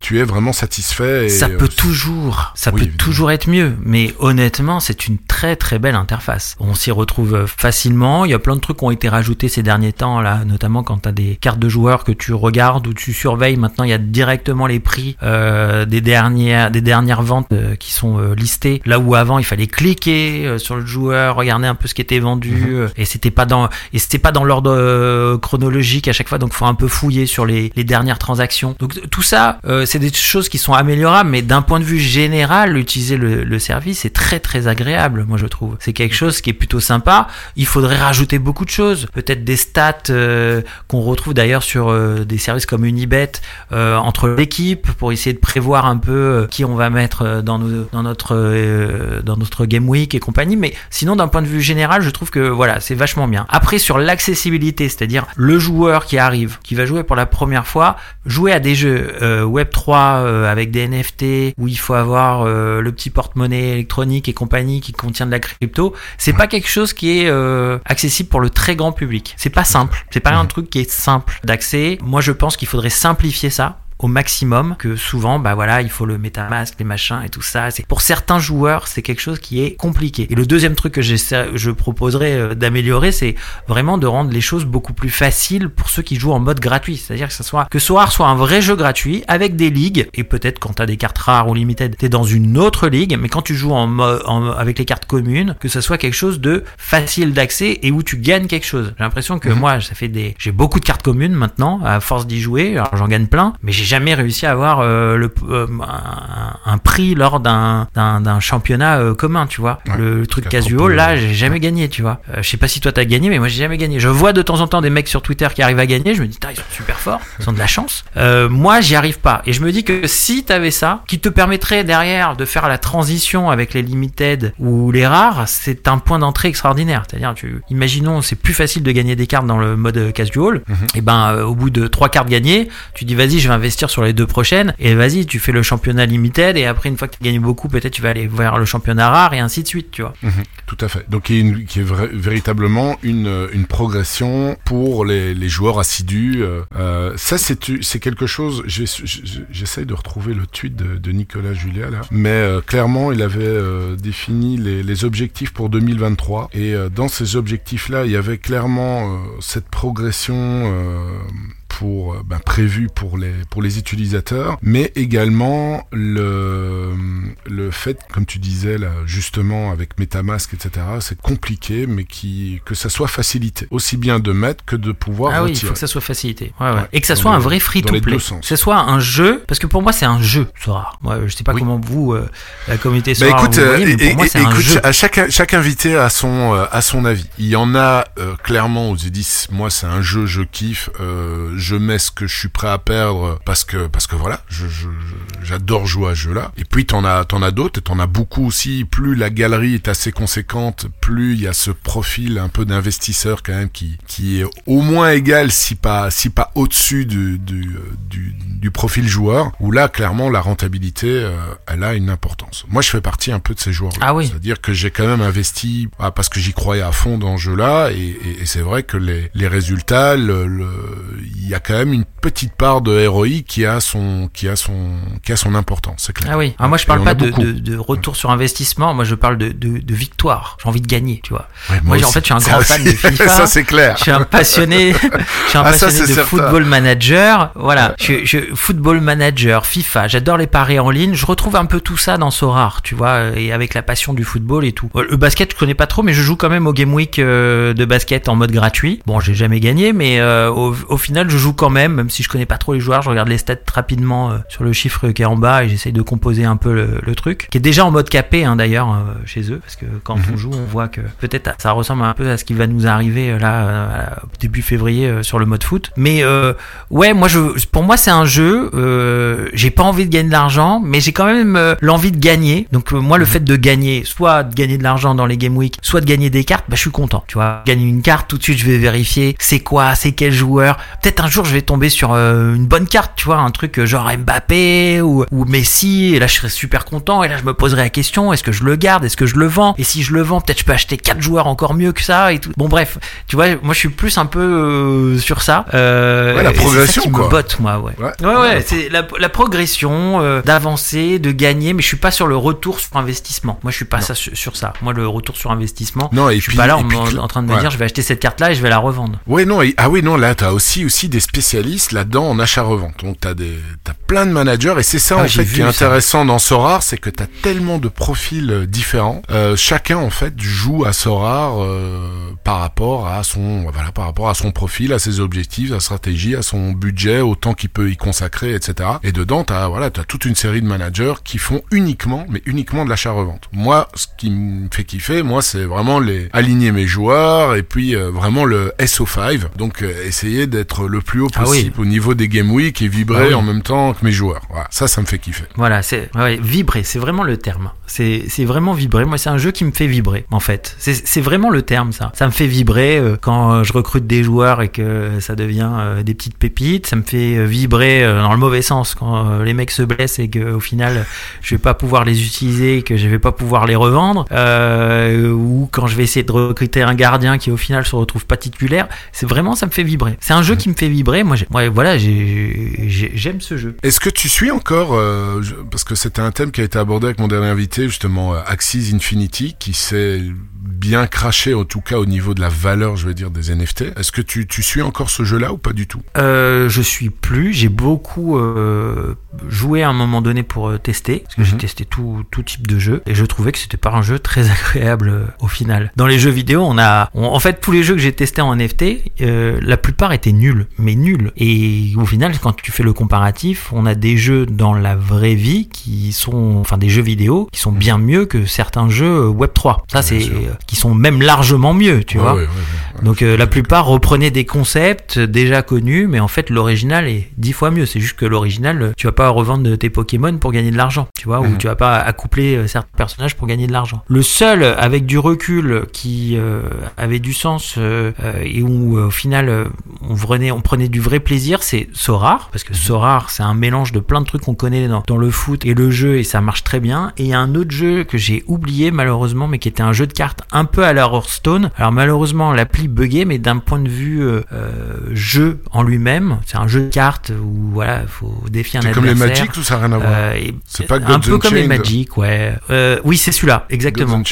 S1: tu es vraiment satisfait. Et,
S2: Ça
S1: euh,
S2: peut toujours, ça
S1: oui,
S2: peut
S1: évidemment.
S2: toujours être mieux, mais honnêtement, c'est une très très belle interface. On s'y retrouve euh, facilement. Il y a plein de trucs qui ont été rajoutés ces derniers temps là, notamment quand tu as des cartes de joueurs que tu regardes ou tu surveilles. Maintenant, il y a directement les prix euh, des dernières des dernières ventes euh, qui sont euh, listées. Là où avant, il fallait cliquer euh, sur le joueur, regarder un peu ce qui était vendu
S1: Mhm.
S2: euh, et c'était pas dans et c'était pas dans l'ordre euh, chronologique à chaque fois. Donc, faut un peu fouiller sur les, les dernières transactions. Donc tout ça, euh, c'est des choses qui sont améliorables, mais d'un point de vue général, utiliser le, le service est très très agréable, moi je trouve. C'est quelque chose qui est plutôt sympa. Il faudrait rajouter beaucoup de choses, peut-être des stats euh, qu'on retrouve d'ailleurs sur euh, des services comme Unibet euh, entre l'équipe pour essayer de prévoir un peu qui on va mettre dans, nos, dans notre dans notre game week et compagnie. Mais sinon, d'un point de vue général, je trouve que voilà, c'est vachement bien. Après, sur l'accessibilité, c'est-à-dire le joueur qui arrive, qui va jouer pour la première fois, jouer à des jeux Web 3 euh, avec des NFT où il faut avoir euh, le petit porte-monnaie électronique et compagnie qui contient de la crypto, c'est pas quelque chose qui est euh, accessible pour le très grand public. C'est pas simple. C'est pas un truc qui est simple d'accès. Moi, je pense qu'il faudrait simplifier ça au maximum que souvent, bah voilà, il faut le MetaMask, les machins et tout ça. C'est pour certains joueurs, c'est quelque chose qui est compliqué. Et le deuxième truc que je proposerais euh, d'améliorer, c'est vraiment de rendre les choses beaucoup plus faciles pour ceux qui jouent en mode gratuit. C'est-à-dire que ce soit que Soar soit un vrai jeu gratuit avec des ligues et peut-être quand tu as des cartes rares ou limited, tu es dans une autre ligue, mais quand tu joues en, en avec les cartes communes, que ce soit quelque chose de facile d'accès et où tu gagnes quelque chose. J'ai l'impression que mhm. moi, ça fait des j'ai beaucoup de cartes communes maintenant à force d'y jouer, alors j'en gagne plein, mais j'ai jamais réussi à avoir euh, le euh, un, prix lors d'un d'un championnat euh, commun, tu vois. le, truc casual là, j'ai jamais gagné, tu vois. je sais pas si toi t'as gagné, mais moi j'ai jamais gagné. Je vois de temps en temps des mecs sur Twitter qui arrivent à gagner, je me dis, ils sont super forts, ils ont de la chance. moi, j'y arrive pas. Et je me dis que si t'avais ça, qui te permettrait derrière de faire la transition avec les limited ou les rares, c'est un point d'entrée extraordinaire. C'est-à-dire, tu, imaginons, c'est plus facile de gagner des cartes dans le mode casual. Mhm. Et ben, au bout de trois cartes gagnées, tu dis, vas-y, je vais investir sur les deux prochaines. Et vas-y, tu fais le championnat limited. Et après, une fois que tu gagné beaucoup, peut-être tu vas aller vers le championnat rare et ainsi de suite, tu vois.
S1: Mhm. tout à fait. Donc, qui est, qui est véritablement une, une progression pour les, les joueurs assidus. Euh, euh ça, c'est quelque chose. J'essaye de retrouver le tweet de, Nicolas Julia là, mais euh, clairement, il avait euh, défini les, les, objectifs pour 2023. Et dans ces objectifs-là, il y avait clairement cette progression pour euh, ben, prévu pour les pour les utilisateurs, mais également le le fait, comme tu disais là, justement avec MetaMask, etc. C'est compliqué, mais qui que ça soit facilité, aussi bien de mettre que de pouvoir
S2: ah
S1: oui,
S2: il faut que ça soit facilité, ouais, ouais. et que ça soit un vrai free to play, que ce soit un jeu, parce que pour moi c'est un jeu, Sora. Moi, je sais pas comment vous euh, la communauté Sora bah, écoute, vous voyez, mais pour moi c'est un jeu.
S1: À chaque chaque invité a son euh, a son avis. Il y en a clairement où ils disent moi c'est un jeu, je kiffe. Euh, je mets ce que je suis prêt à perdre parce que parce que voilà, je, j'adore jouer à ce jeu-là. Et puis t'en as t'en as d'autres et t'en as beaucoup aussi. Plus la galerie est assez conséquente, plus il y a ce profil un peu d'investisseur quand même qui qui est au moins égal si pas si pas au-dessus du, du, du, du profil joueur. Où là clairement la rentabilité euh, elle a une importance. Moi je fais partie un peu de ces joueurs.
S2: Ah oui.
S1: C'est-à-dire que j'ai quand même investi ah, parce que j'y croyais à fond dans ce jeu-là et, et, et c'est vrai que les les résultats, le, le il y a quand même une petite part de héroïque qui a son qui a son qui a son importance, c'est clair.
S2: Ah oui. Ah, moi je parle pas de, de, de, retour sur investissement, moi je parle de, de, de victoire. J'ai envie de gagner, tu vois. moi, en fait je suis un grand fan de FIFA.
S1: ça c'est clair.
S2: Je suis un passionné, je suis un ah, passionné de football manager. Voilà, je, je football manager, FIFA. J'adore les paris en ligne. Je retrouve un peu tout ça dans Sorar, tu vois, et avec la passion du football et tout. Le basket je connais pas trop, mais je joue quand même au Game Week euh, de basket en mode gratuit. Bon, j'ai jamais gagné, mais euh, au, au final je joue quand même, même si je connais pas trop les joueurs, je regarde les stats rapidement euh, sur le chiffre qui est en bas et j'essaye de composer un peu le, truc, qui est déjà en mode capé hein, d'ailleurs euh, chez eux, parce que quand on mhm. joue, on voit que peut-être ça ressemble un peu à ce qui va nous arriver euh, là début février sur le mode foot. Mais ouais, moi je, pour moi c'est un jeu, j'ai pas envie de gagner de l'argent, mais j'ai quand même l'envie de gagner. Donc moi le mhm. fait de gagner, soit de gagner de l'argent dans les game week, soit de gagner des cartes, bah je suis content. Tu vois, gagner une carte, tout de suite je vais vérifier c'est quoi, c'est quel joueur. Peut-être un jour je vais tomber sur euh, une bonne carte, tu vois, un truc genre Mbappé ou, ou Messi, et là je serais super content, et là je me poserais la question, est-ce que je le garde, est-ce que je le vends, et si je le vends, peut-être je peux acheter quatre joueurs encore mieux que ça, et tout. Bon bref, tu vois, moi je suis plus un peu euh, sur ça.
S1: Euh, ouais, la progression,
S2: ça qui me botte, moi, ouais. Ouais, ouais, c'est la, la, progression, euh, d'avancer, de gagner, mais je suis pas sur le retour sur investissement. Moi je suis pas ça, sur, ça. Moi le retour sur investissement, non, et je suis pas là en, train de me dire je vais acheter cette carte-là et je vais la revendre.
S1: Ouais, non, ah oui, non, là t'as aussi, aussi des spécialistes là-dedans en achat-revente. Donc t'as des, t'as plein de managers et c'est ça ah, en fait qui est intéressant dans Sorar, c'est que t'as tellement de profils euh, différents. Euh, chacun en fait joue à Sorar euh, par rapport à son, voilà, par rapport à son profil, à ses objectifs, à sa stratégie, à son budget, au temps qu'il peut y consacrer, etc. Et dedans t'as, voilà, t'as toute une série de managers qui font uniquement, mais uniquement de l'achat-revente. Moi, ce qui me fait kiffer, moi, c'est vraiment les aligner mes joueurs et puis vraiment le SO5. Donc essayer d'être le plus haut ah possible au niveau des Game Week et vibrer ah en même temps que mes joueurs. Voilà, ça, ça me fait kiffer.
S2: Voilà, c'est vibrer, c'est vraiment le terme. C'est vraiment vibrer. Moi, c'est un jeu qui me fait vibrer, en fait. C'est vraiment le terme, ça. Ça me fait vibrer euh, quand euh, je recrute des joueurs et que ça devient euh, des petites pépites. Ça me fait vibrer dans le mauvais sens quand les mecs se blessent et qu'au final, je vais pas pouvoir les utiliser et que je vais pas pouvoir les revendre. ou quand je vais essayer de recruter un gardien qui au final se retrouve pas titulaire. C'est vraiment, ça me fait vibrer. C'est un jeu qui me fait vibrer. Moi, ouais, voilà, j'ai- j'ai- j'aime ce jeu.
S1: Est-ce que tu suis encore, euh, parce que c'était un thème qui a été abordé avec mon dernier invité, justement, euh, Axis Infinity, qui s'est bien craché, en tout cas au niveau de la valeur, je veux dire, des NFT. Est-ce que tu, tu suis encore ce jeu-là ou pas du tout?
S2: Euh, je suis plus. J'ai beaucoup euh, joué à un moment donné pour euh, tester, parce que j'ai
S1: Mhm.
S2: testé tout, tout type de jeu, et je trouvais que c'était pas un jeu très agréable euh, au final. Dans les jeux vidéo, on a, on- en fait, tous les jeux que j'ai testés en NFT, euh, la plupart étaient nuls, mais nuls. Et au final, quand tu fais le comparatif, on a des jeux dans la vraie vie qui sont, enfin, des jeux vidéo qui sont bien mieux que certains jeux Web 3. Ça, c'est. Euh, qui sont même largement mieux, tu
S1: Ouais,
S2: vois.
S1: ouais, ouais, ouais.
S2: Donc euh, la plupart reprenaient des concepts déjà connus, mais en fait l'original est dix fois mieux. C'est juste que l'original, tu vas pas revendre tes Pokémon pour gagner de l'argent, tu vois, ou
S1: Mhm.
S2: tu vas pas accoupler euh, certains personnages pour gagner de l'argent. Le seul avec du recul qui euh, avait du sens et où au final on prenait, on prenait du vrai plaisir, c'est Sorar, parce que Sorar c'est un mélange de plein de trucs qu'on connaît dans, dans le foot et le jeu et ça marche très bien. Et il y a un autre jeu que j'ai oublié malheureusement, mais qui était un jeu de cartes un peu à la Hearthstone. Alors malheureusement l'appli buguait, mais d'un point de vue euh, euh, jeu en lui-même, c'est un jeu de cartes où voilà, faut défier un
S1: C'est
S2: adversaire.
S1: comme les Magic ou ça n'a rien à voir
S2: Euh,
S1: C'est pas
S2: un
S1: Gods
S2: peu comme les Magic, ouais. Euh, oui, c'est celui-là, exactement.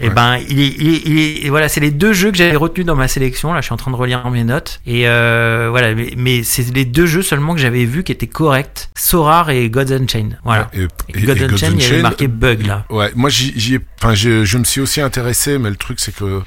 S2: Et
S1: ouais.
S2: ben, il est, il est- il est- et voilà, c'est les deux jeux que j'avais retenus dans ma sélection. Là, je suis en train de relire mes notes. Et euh, voilà, mais, mais c'est les deux jeux seulement que j'avais vus qui étaient corrects. Sorar et Gods Unchained. Voilà.
S1: Et,
S2: Et,
S1: et-
S2: Gods Unchained, il y avait marqué bug là.
S1: Ouais, moi j'y enfin je, je me suis aussi intéressé, mais le truc c'est que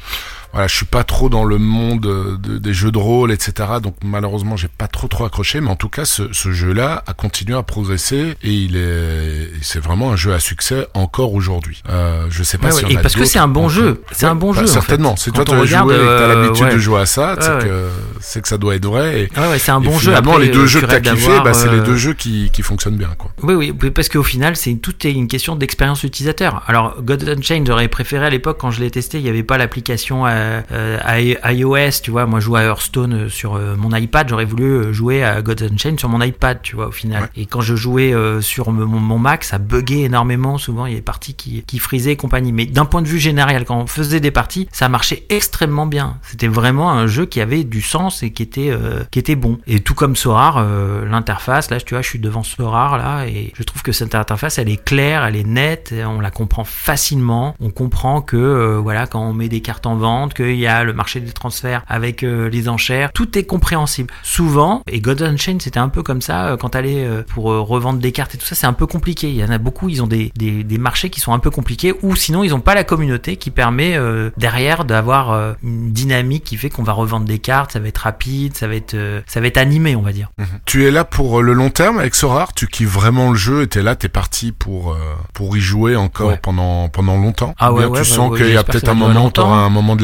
S1: voilà, je suis pas trop dans le monde euh, de- des jeux de rôle, etc. Donc malheureusement j'ai pas trop trop accroché, mais en tout cas ce, ce jeu-là a continué à progresser et il est, c'est vraiment un jeu à succès encore aujourd'hui. Euh, je sais pas
S2: Ouais,
S1: si
S2: ouais,
S1: on
S2: et
S1: a
S2: parce que c'est un bon
S1: en-
S2: jeu. C'est un bon
S1: bah,
S2: jeu, en
S1: Certainement. C'est toi
S2: on
S1: as joué
S2: euh,
S1: l'habitude de jouer à ça, c'est que c'est que ça doit être vrai. Et,
S2: ouais, c'est un bon jeu.
S1: finalement
S2: Après,
S1: les deux
S2: euh,
S1: jeux que t'as kiffé, bah, c'est les
S2: euh,
S1: deux jeux qui, qui fonctionnent bien quoi.
S2: Oui, oui, parce qu'au final, c'est tout est une question d'expérience utilisateur. Alors, God Unchained, j'aurais préféré à l'époque quand je l'ai testé, il n'y avait pas l'application euh, euh, i- iOS, tu vois. Moi, je jouais à Hearthstone euh, sur euh, mon iPad, j'aurais voulu euh, jouer à God Unchained sur mon iPad, tu vois, au final.
S1: Ouais.
S2: Et quand je jouais euh, sur mon, mon Mac, ça buguait énormément. Souvent, il y a des parties qui, qui frisaient et compagnie. Mais d'un point de vue général, quand on faisait des parties, ça marchait extrêmement bien. C'était vraiment un jeu qui avait du sens et qui était, euh, qui était bon. Et tout comme Sorar, euh, l'interface, là, tu vois, je suis devant Sorar, là, et je trouve que cette interface, elle est claire, elle est nette, et on la comprend facilement. On comprend que, euh, voilà, quand on met des cartes en vente, qu'il y a le marché des transferts avec euh, les enchères, tout est compréhensible. Souvent, et God Unchained, c'était un peu comme ça, euh, quand t'allais euh, pour revendre des cartes et tout ça, c'est un peu compliqué. Il y en a beaucoup, ils ont des, des, des marchés qui sont un peu compliqués, ou sinon, ils ont pas la communauté qui permet derrière d'avoir une dynamique qui fait qu'on va revendre des cartes, ça va être rapide, ça va être, ça va être animé, on va dire.
S1: Tu es là pour le long terme avec Sorar Tu kiffes vraiment le jeu et t'es là, t'es parti pour pour y jouer encore
S2: Ouais.
S1: pendant pendant longtemps?
S2: Ah
S1: Ou bien
S2: ouais, ouais,
S1: tu
S2: bah
S1: sens
S2: ouais,
S1: qu'il y a peut-être un moment, t'auras un moment de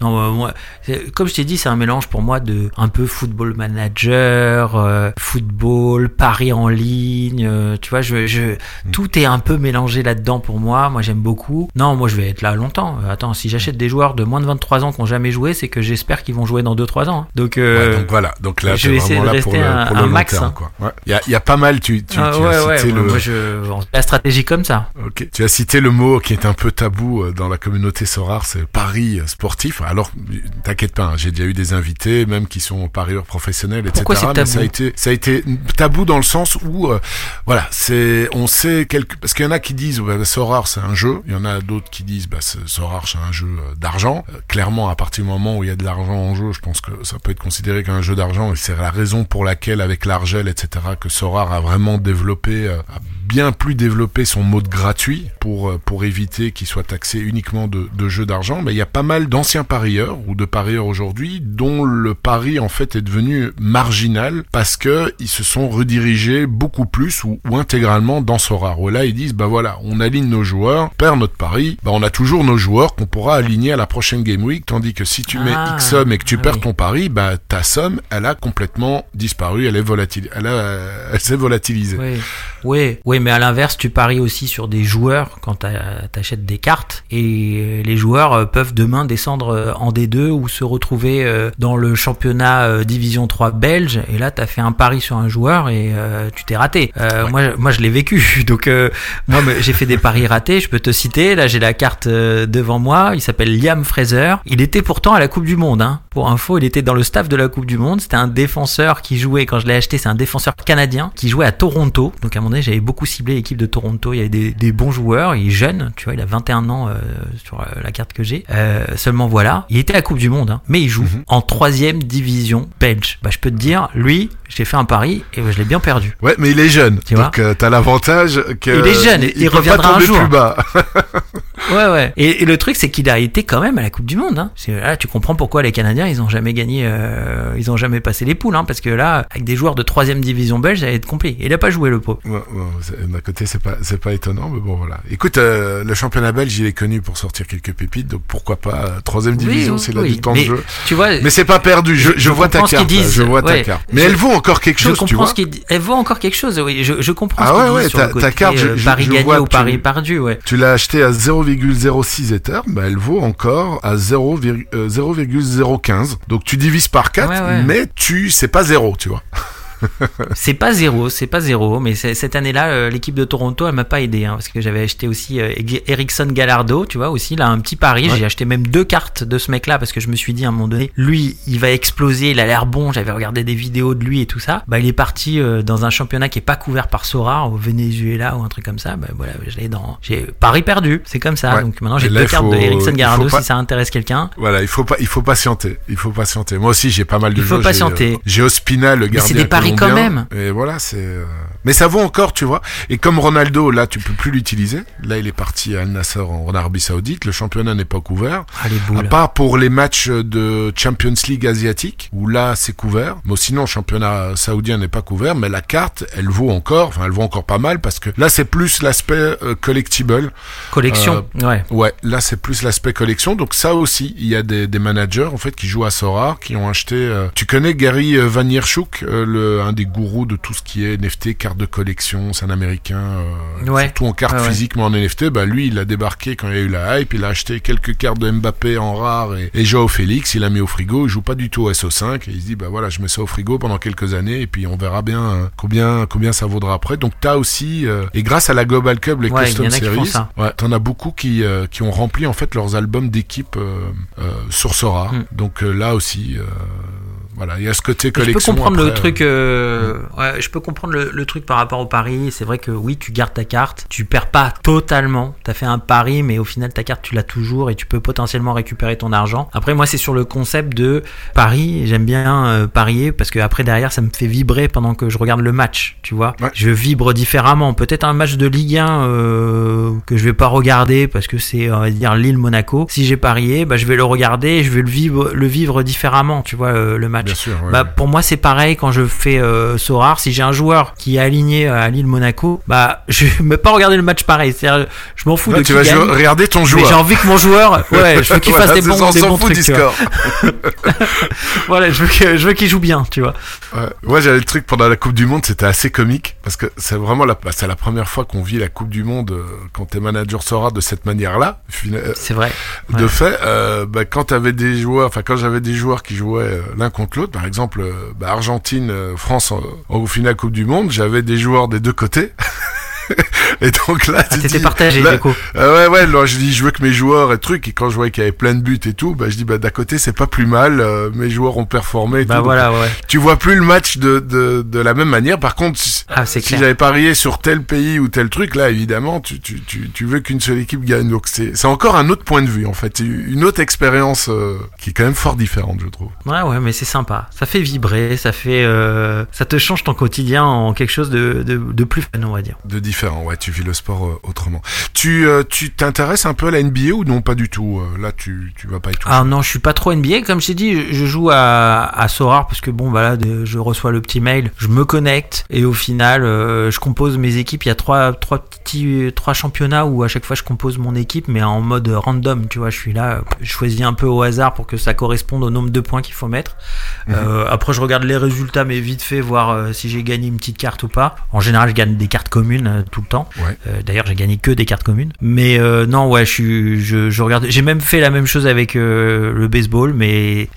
S2: Non, euh, moi, comme je t'ai dit, c'est un mélange pour moi de un peu football manager, euh, football, paris en ligne. euh, tu vois, je, je, tout est un peu mélangé là-dedans pour moi. Moi, j'aime beaucoup. Non, moi, je vais être là longtemps. Attends, si j'achète des joueurs de moins de 23 ans qui n'ont jamais joué, c'est que j'espère qu'ils vont jouer dans 2-3 ans. hein. Donc, euh,
S1: Ouais, donc voilà, donc là
S2: je vais essayer de rester
S1: le,
S2: un-
S1: le
S2: un max, hein.
S1: Ouais. Il y a, il y a pas mal, tu, tu,
S2: ah,
S1: tu
S2: ouais,
S1: as cité
S2: moi,
S1: le,
S2: moi, je, la stratégie comme ça.
S1: Ok. Tu as cité le mot qui est un peu tabou dans la communauté Sorar, c'est pari euh, Alors, t'inquiète pas, hein, j'ai déjà eu des invités, même qui sont parieurs professionnels, etc.
S2: Pourquoi
S1: mais
S2: tabou
S1: ça a été, ça a été tabou dans le sens où, euh, voilà, c'est, on sait quelque, parce qu'il y en a qui disent, ouais, bah, Sorar c'est un jeu. Il y en a d'autres qui disent, bah, c'est- Sorar c'est un jeu euh, d'argent. Euh, clairement, à partir du moment où il y a de l'argent en jeu, je pense que ça peut être considéré comme un jeu d'argent. Et c'est la raison pour laquelle, avec l'Argel, etc., que Sorar a vraiment développé, euh, a bien plus développé son mode gratuit pour pour éviter qu'il soit taxé uniquement de, de jeux d'argent. Mais il y a pas mal d'anciens parieurs ou de parieurs aujourd'hui dont le pari en fait est devenu marginal parce que ils se sont redirigés beaucoup plus ou, ou intégralement dans Sorar. Où là ils disent bah voilà on aligne nos joueurs, perd notre pari, bah on a toujours nos joueurs qu'on pourra aligner à la prochaine game week. Tandis que si tu mets
S2: Ah,
S1: X somme et que tu
S2: ah
S1: perds
S2: oui.
S1: ton pari, bah ta somme elle a complètement disparu, elle est volatile, elle a, elle s'est volatilisée.
S2: Oui, oui, oui, mais à l'inverse, tu paries aussi sur des joueurs quand t'a- t'achètes des cartes et les joueurs euh, peuvent demain descendre euh, en D2 ou se retrouver euh, dans le championnat euh, Division 3 belge et là t'as fait un pari sur un joueur et euh, tu t'es raté. Euh, Moi, moi je l'ai vécu. Donc euh, moi j'ai fait des paris ratés. Je peux te citer. Là j'ai la carte euh, devant moi. Il s'appelle Liam Fraser. Il était pourtant à la Coupe du Monde. Hein. Pour info, il était dans le staff de la Coupe du Monde. C'était un défenseur qui jouait quand je l'ai acheté. C'est un défenseur canadien qui jouait à Toronto. Donc à un moment donné j'avais beaucoup ciblé l'équipe de Toronto. Il y avait des, des bons joueurs. Il est jeune. Tu vois, il a 21 ans euh, sur euh, la carte que j'ai. Euh, seulement voilà, il était à la Coupe du Monde, hein, mais il joue
S1: Mhm.
S2: en troisième division belge. Bah je peux te dire, lui, j'ai fait un pari et je l'ai bien perdu.
S1: Ouais, mais il est jeune.
S2: Tu
S1: donc euh, t'as l'avantage que
S2: Il est jeune, il
S1: peut
S2: reviendra
S1: pas
S2: un jour.
S1: plus bas.
S2: Ouais, ouais. Et, et le truc, c'est qu'il a été quand même à la Coupe du Monde. Hein. C'est- Là, tu comprends pourquoi les Canadiens, ils ont jamais gagné, euh, ils ont jamais passé les poules, hein, parce que là, avec des joueurs de troisième division belge, ça va être compliqué. Il a pas joué le pot.
S1: Ouais, D'un côté, c'est pas, c'est pas étonnant, mais bon, voilà. Écoute, euh, le championnat belge, il est connu pour sortir quelques pépites, donc pourquoi pas euh, troisième division,
S2: Oui,
S1: c'est là
S2: oui.
S1: du temps
S2: Mais
S1: de jeu.
S2: Tu vois,
S1: Mais c'est pas perdu. Je, je,
S2: je
S1: vois ta carte.
S2: disent.
S1: Je vois ta carte. Mais
S2: Je-
S1: elle vaut encore quelque chose, tu vois.
S2: ce dit. Elle vaut encore quelque chose. Oui, je, comprends
S1: Ah
S2: ce
S1: ouais, ouais, ta- carte,
S2: euh,
S1: je-
S2: pari
S1: je
S2: gagné ou
S1: que tu-
S2: pari perdu. Ouais.
S1: Tu l'as acheté à 0,06 Ether, bah elle vaut encore à 0, euh, 0,015. Donc tu divises par 4,
S2: Ouais, ouais.
S1: mais tu c'est pas zéro, tu vois.
S2: C'est pas zéro, c'est pas zéro, mais cette année-là, euh, l'équipe de Toronto, elle m'a pas aidé, hein, parce que j'avais acheté aussi euh, Ericsson Gallardo, tu vois, aussi, là, un petit pari,
S1: Ouais.
S2: j'ai acheté même deux cartes de ce mec-là, parce que je me suis dit à un moment donné, lui, il va exploser, il a l'air bon, j'avais regardé des vidéos de lui et tout ça, bah, il est parti euh, dans un championnat qui est pas couvert par Sora, au Venezuela ou un truc comme ça, bah, voilà, je dans, j'ai pari perdu, c'est comme ça,
S1: Ouais.
S2: donc maintenant j'ai deux cartes
S1: faut-
S2: de Ericsson
S1: il
S2: Gallardo,
S1: pas-
S2: si ça intéresse quelqu'un.
S1: Voilà, il faut pas, il faut patienter. Il faut patienter. Moi aussi, j'ai pas mal de
S2: Il faut
S1: jeux.
S2: Patienter.
S1: euh, J'ai Ospina, le gardien
S2: c'est des paris quand
S1: colombien,
S2: même.
S1: Et voilà, c'est. Euh, Mais ça vaut encore, tu vois. Et comme Ronaldo, là, tu peux plus l'utiliser. Là, il est parti à Al Nasser en Arabie Saoudite. Le championnat n'est pas couvert.
S2: Ah, les
S1: À part pour les matchs de Champions League asiatique, où là c'est couvert. Mais sinon, le championnat saoudien n'est pas couvert. Mais la carte, elle vaut encore, enfin, elle vaut encore pas mal parce que là c'est plus l'aspect euh, collectible.
S2: Collection, ouais.
S1: Ouais, là c'est plus l'aspect collection. Donc ça aussi, il y a des, des managers en fait qui jouent à Sora, qui ont acheté. euh, Tu connais Gary euh, Vaynerchuk, euh, le un des gourous de tout ce qui est NFT, cartes de collection. C'est un Américain, euh,
S2: Ouais.
S1: surtout en cartes
S2: Ouais, ouais.
S1: physiques, mais en NFT. Bah lui, il a débarqué quand il y a eu la hype. Il a acheté quelques cartes de Mbappé en rare et, et Joao Félix. Il a mis au frigo. Il joue pas du tout au SO5 et il se dit bah voilà, je mets ça au frigo pendant quelques années et puis on verra bien euh, combien combien ça vaudra après. Donc t'as aussi euh, et grâce à la Global Cup, les Custom Series, t'en as beaucoup qui qui ont rempli en fait leurs albums d'équipe sur Sora.
S2: Mm.
S1: Donc là aussi, voilà, il y a ce côté
S2: Je peux
S1: collection.
S2: comprendre le truc. euh, ouais, je peux comprendre le, le truc par rapport au pari. C'est vrai que oui, tu gardes ta carte, tu perds pas totalement. T'as fait un pari, mais au final ta carte tu l'as toujours et tu peux potentiellement récupérer ton argent. Après moi c'est sur le concept de pari. J'aime bien euh, parier parce que après derrière ça me fait vibrer pendant que je regarde le match. Tu vois,
S1: Ouais.
S2: je vibre différemment. Peut-être un match de Ligue 1 euh, que je vais pas regarder parce que c'est on va dire Lille Monaco. Si j'ai parié, bah je vais le regarder, et je vais le vivre le vivre différemment. Tu vois euh, le match.
S1: Bien sûr. ouais.
S2: Bah, pour moi, c'est pareil quand je fais euh, Sorar. Si j'ai un joueur qui est aligné à Lille Monaco, bah, je vais même pas regarder le match pareil. Je m'en fous de
S1: tu
S2: qui
S1: vas
S2: gagne,
S1: regarder ton joueur.
S2: j'ai envie que mon joueur, ouais, je veux qu'il fasse
S1: Voilà,
S2: des bons, des bons
S1: fout
S2: trucs. Voilà, je veux que- je veux qu'il joue bien, tu vois.
S1: Ouais. Moi, j'avais le truc pendant la Coupe du Monde, c'était assez comique parce que c'est vraiment la, bah, c'est la première fois qu'on vit la Coupe du Monde euh, quand t'es manager Sora de cette manière-là. Euh,
S2: C'est vrai.
S1: De fait, euh, bah, quand t'avais des joueurs, enfin quand j'avais des joueurs qui jouaient euh, l'un contre par exemple euh, bah, Argentine, euh, France en- au final Coupe du Monde, j'avais des joueurs des deux côtés. et donc là,
S2: Ah,
S1: tu dis-
S2: partagé,
S1: là-
S2: du coup.
S1: ah ouais, ouais, là, je dis, je veux que mes joueurs et trucs, et quand je voyais qu'il y avait plein de buts et tout, bah, je dis, bah, d'à côté, c'est pas plus mal, euh, mes joueurs ont performé et
S2: Bah
S1: tout. Donc,
S2: voilà, ouais.
S1: tu vois plus le match de, de, de la même manière. Par contre, si,
S2: Ah,
S1: si j'avais parié sur tel pays ou tel truc, là, évidemment, tu, tu, tu, tu veux qu'une seule équipe gagne. Donc, c'est, c'est encore un autre point de vue, en fait. Une autre expérience euh, qui est quand même fort différente, je trouve.
S2: Ouais, ouais, mais c'est sympa. Ça fait vibrer, ça fait, euh, ça te change ton quotidien en quelque chose de, de, de plus fun, on va dire.
S1: De différent, ouais, tu vis le sport euh, autrement. Tu, euh, tu t'intéresses un peu à la NBA ou non, pas du tout euh, Là, tu, tu vas pas y toucher?
S2: Ah non, je suis pas trop NBA. Comme je t'ai dit, je- je joue à, à Sorar parce que bon, voilà, je reçois le petit mail, je me connecte et au final, euh, je compose mes équipes. Il y a trois, trois petits, trois championnats où à chaque fois je compose mon équipe, mais en mode random. Tu vois, je suis là, je choisis un peu au hasard pour que ça corresponde au nombre de points qu'il faut mettre. Euh, après, je regarde les résultats, mais vite fait, voir si j'ai gagné une petite carte ou pas. En général, je gagne des cartes communes euh, tout le temps.
S1: Ouais.
S2: Euh, D'ailleurs, j'ai gagné que des cartes communes. Mais euh, non, ouais, je suis, je, je regarde. J'ai même fait la même chose avec euh, le baseball, mais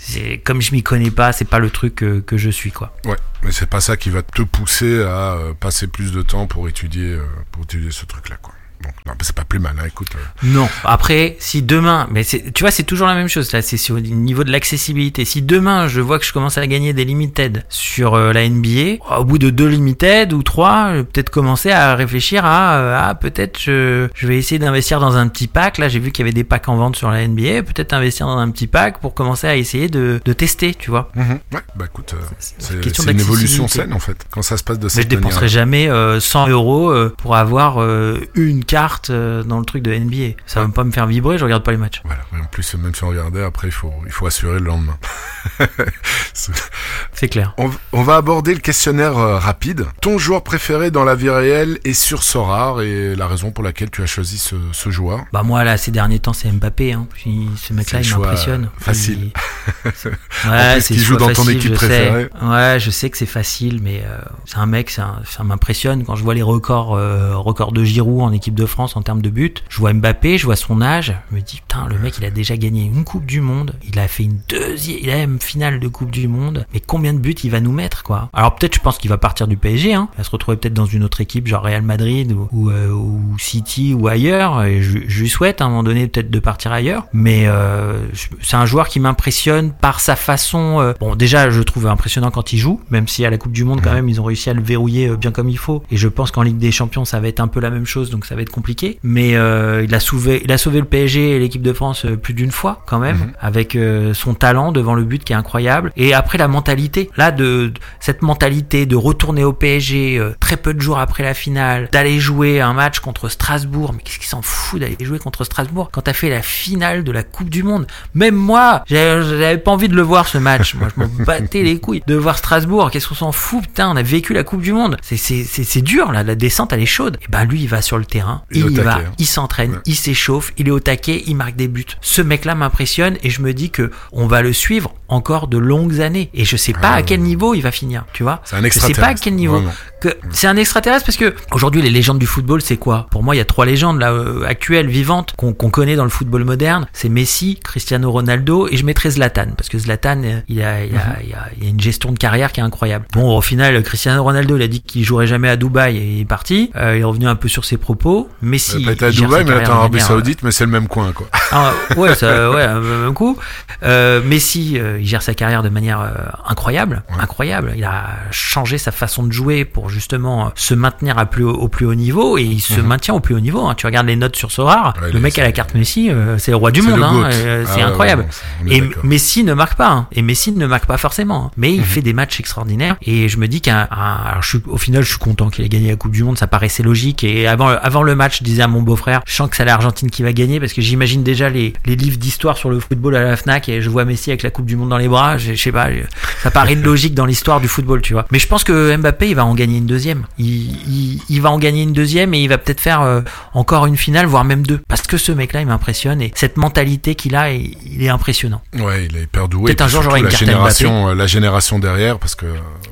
S2: comme je m'y connais pas, c'est pas le truc que, que je suis, quoi.
S1: Ouais, mais c'est pas ça qui va te pousser à euh, passer plus de temps pour étudier, euh, pour étudier ce truc-là, quoi. Donc, non, mais c'est pas plus mal, hein, écoute. euh,
S2: Non. Après, si demain, mais tu vois, c'est toujours la même chose. Là, c'est sur le niveau de l'accessibilité. Si demain, je vois que je commence à gagner des limited sur euh, la NBA, au bout de deux limited ou trois, je vais peut-être commencer à réfléchir à, euh, ah, peut-être je, je vais essayer d'investir dans un petit pack. Là, j'ai vu qu'il y avait des packs en vente sur la NBA. Peut-être investir dans un petit pack pour commencer à essayer de, de tester, tu vois.
S1: Ouais, bah écoute, euh,
S2: C'est une
S1: évolution saine en fait. Quand ça se passe de
S2: Mais
S1: cette
S2: je dépenserai jamais euh, 100 euros pour avoir une carte euh, dans le truc de NBA. Ça va pas me faire vibrer, je regarde pas les matchs.
S1: Voilà. Et en plus, même si on regardait, après, il faut, il faut assurer le lendemain. C'est-
S2: clair.
S1: on, on va aborder le questionnaire euh, rapide. Ton joueur préféré dans la vie réelle est sur Sorare et la raison pour laquelle tu as choisi ce, ce joueur.
S2: Bah moi là ces derniers temps c'est Mbappé hein. Puis, ce mec là
S1: C'est
S2: il m'impressionne.
S1: facile.
S2: Il- Ouais, c'est
S1: joue dans ton
S2: facile,
S1: équipe
S2: je sais.
S1: préférée.
S2: Ouais, je sais que c'est facile mais euh, c'est un mec ça, ça m'impressionne quand je vois les records euh, records de Giroud en équipe de France en termes de buts. Je vois Mbappé, je vois son âge, je me dis putain le mec il a déjà gagné une coupe du monde, il a fait une deuxième finale de coupe du monde. Mais combien de buts il va nous mettre quoi? Alors peut-être je pense qu'il va partir du PSG hein. Il va se retrouver peut-être dans une autre équipe genre Real Madrid ou, ou, euh, ou City ou ailleurs. Et je, je lui souhaite à un moment donné peut-être de partir ailleurs. Mais euh, c'est un joueur qui m'impressionne par sa façon euh, bon déjà je trouve impressionnant quand il joue même si à la Coupe du Monde quand même ils ont réussi à le verrouiller euh, bien comme il faut. Et je pense qu'en Ligue des Champions ça va être un peu la même chose donc ça va être compliqué mais euh, il a sauvé il a sauvé le PSG et l'équipe de France euh, plus d'une fois quand même
S1: Mhm.
S2: avec euh, son talent devant le but qui est incroyable. Et après la mentalité. Là de de cette mentalité de retourner au PSG euh, très peu de jours après la finale d'aller jouer un match contre Strasbourg mais qu'est-ce qu'il s'en fout d'aller jouer contre Strasbourg quand t'as fait la finale de la Coupe du Monde? Même moi j'avais pas envie de le voir ce match. Moi je m'en battais les couilles de voir Strasbourg. Qu'est-ce qu'on s'en fout? Putain on a vécu la Coupe du Monde. C'est dur là. La descente elle est chaude. Et ben lui il va sur le terrain
S1: Il au
S2: il y va
S1: taquet, hein.
S2: il s'entraîne,
S1: Ouais.
S2: il s'échauffe, il est au taquet, il marque des buts. Ce mec-là m'impressionne et je me dis que on va le suivre encore de longues années. Et je sais pas
S1: Ah,
S2: à quel niveau il va finir, tu vois.
S1: C'est un
S2: Je sais pas à
S1: extraterrestre.
S2: quel niveau.
S1: vraiment.
S2: Que c'est un extraterrestre parce que aujourd'hui les légendes du football c'est quoi? Pour moi il y a trois légendes là euh, actuelles vivantes qu'on connaît dans le football moderne. C'est Messi, Cristiano Ronaldo et je mettrais Zlatan parce que Zlatan euh, il a, il, a, il, a, il a une gestion de carrière qui est incroyable. Bon au final Cristiano Ronaldo il a dit qu'il jouerait jamais à Dubaï et il est parti. Euh, il est revenu un peu sur ses propos. Messi
S1: été à Dubaï,
S2: sa
S1: mais en
S2: de
S1: Arabie
S2: manière,
S1: Saoudite, mais c'est le même coin, quoi.
S2: ah, ouais, ça, ouais, même coup. Euh, Messi, euh, il gère sa carrière de manière euh, incroyable,
S1: Ouais.
S2: incroyable. Il a changé sa façon de jouer pour justement se maintenir à plus au plus haut niveau et il se
S1: Mhm.
S2: maintient au plus haut niveau. hein. Tu regardes les notes sur
S1: Ouais,
S2: le mec à la carte Messi, c'est le roi du monde. hein,
S1: Ah
S2: c'est incroyable.
S1: ouais,
S2: Et. Messi ne marque pas, hein. et Messi ne marque pas forcément, mais il
S1: Mhm.
S2: fait des matchs extraordinaires. Et je me dis qu'un, un- alors je suis, au final, je suis content qu'il ait gagné la Coupe du Monde, ça paraissait logique. Et avant, avant le match, je disais à mon beau-frère, je sens que c'est l'Argentine qui va gagner parce que j'imagine déjà les, les livres d'histoire sur le football à la Fnac et je vois Messi avec la Coupe du Monde dans les bras. Je, je sais pas, je- ça paraît logique dans l'histoire du football, tu vois. Mais je pense que Mbappé, il va en gagner une deuxième. Il, il, il va en gagner une deuxième et il va peut-être faire euh, encore une finale, voire même deux. Parce que ce mec-là, il m'impressionne et cette mentalité qu'il a, il, il est impressionnant.
S1: Ouais, il est hyper doué.
S2: Peut-être un jour, j'aurai une
S1: la
S2: carte
S1: génération, euh, la génération derrière, parce que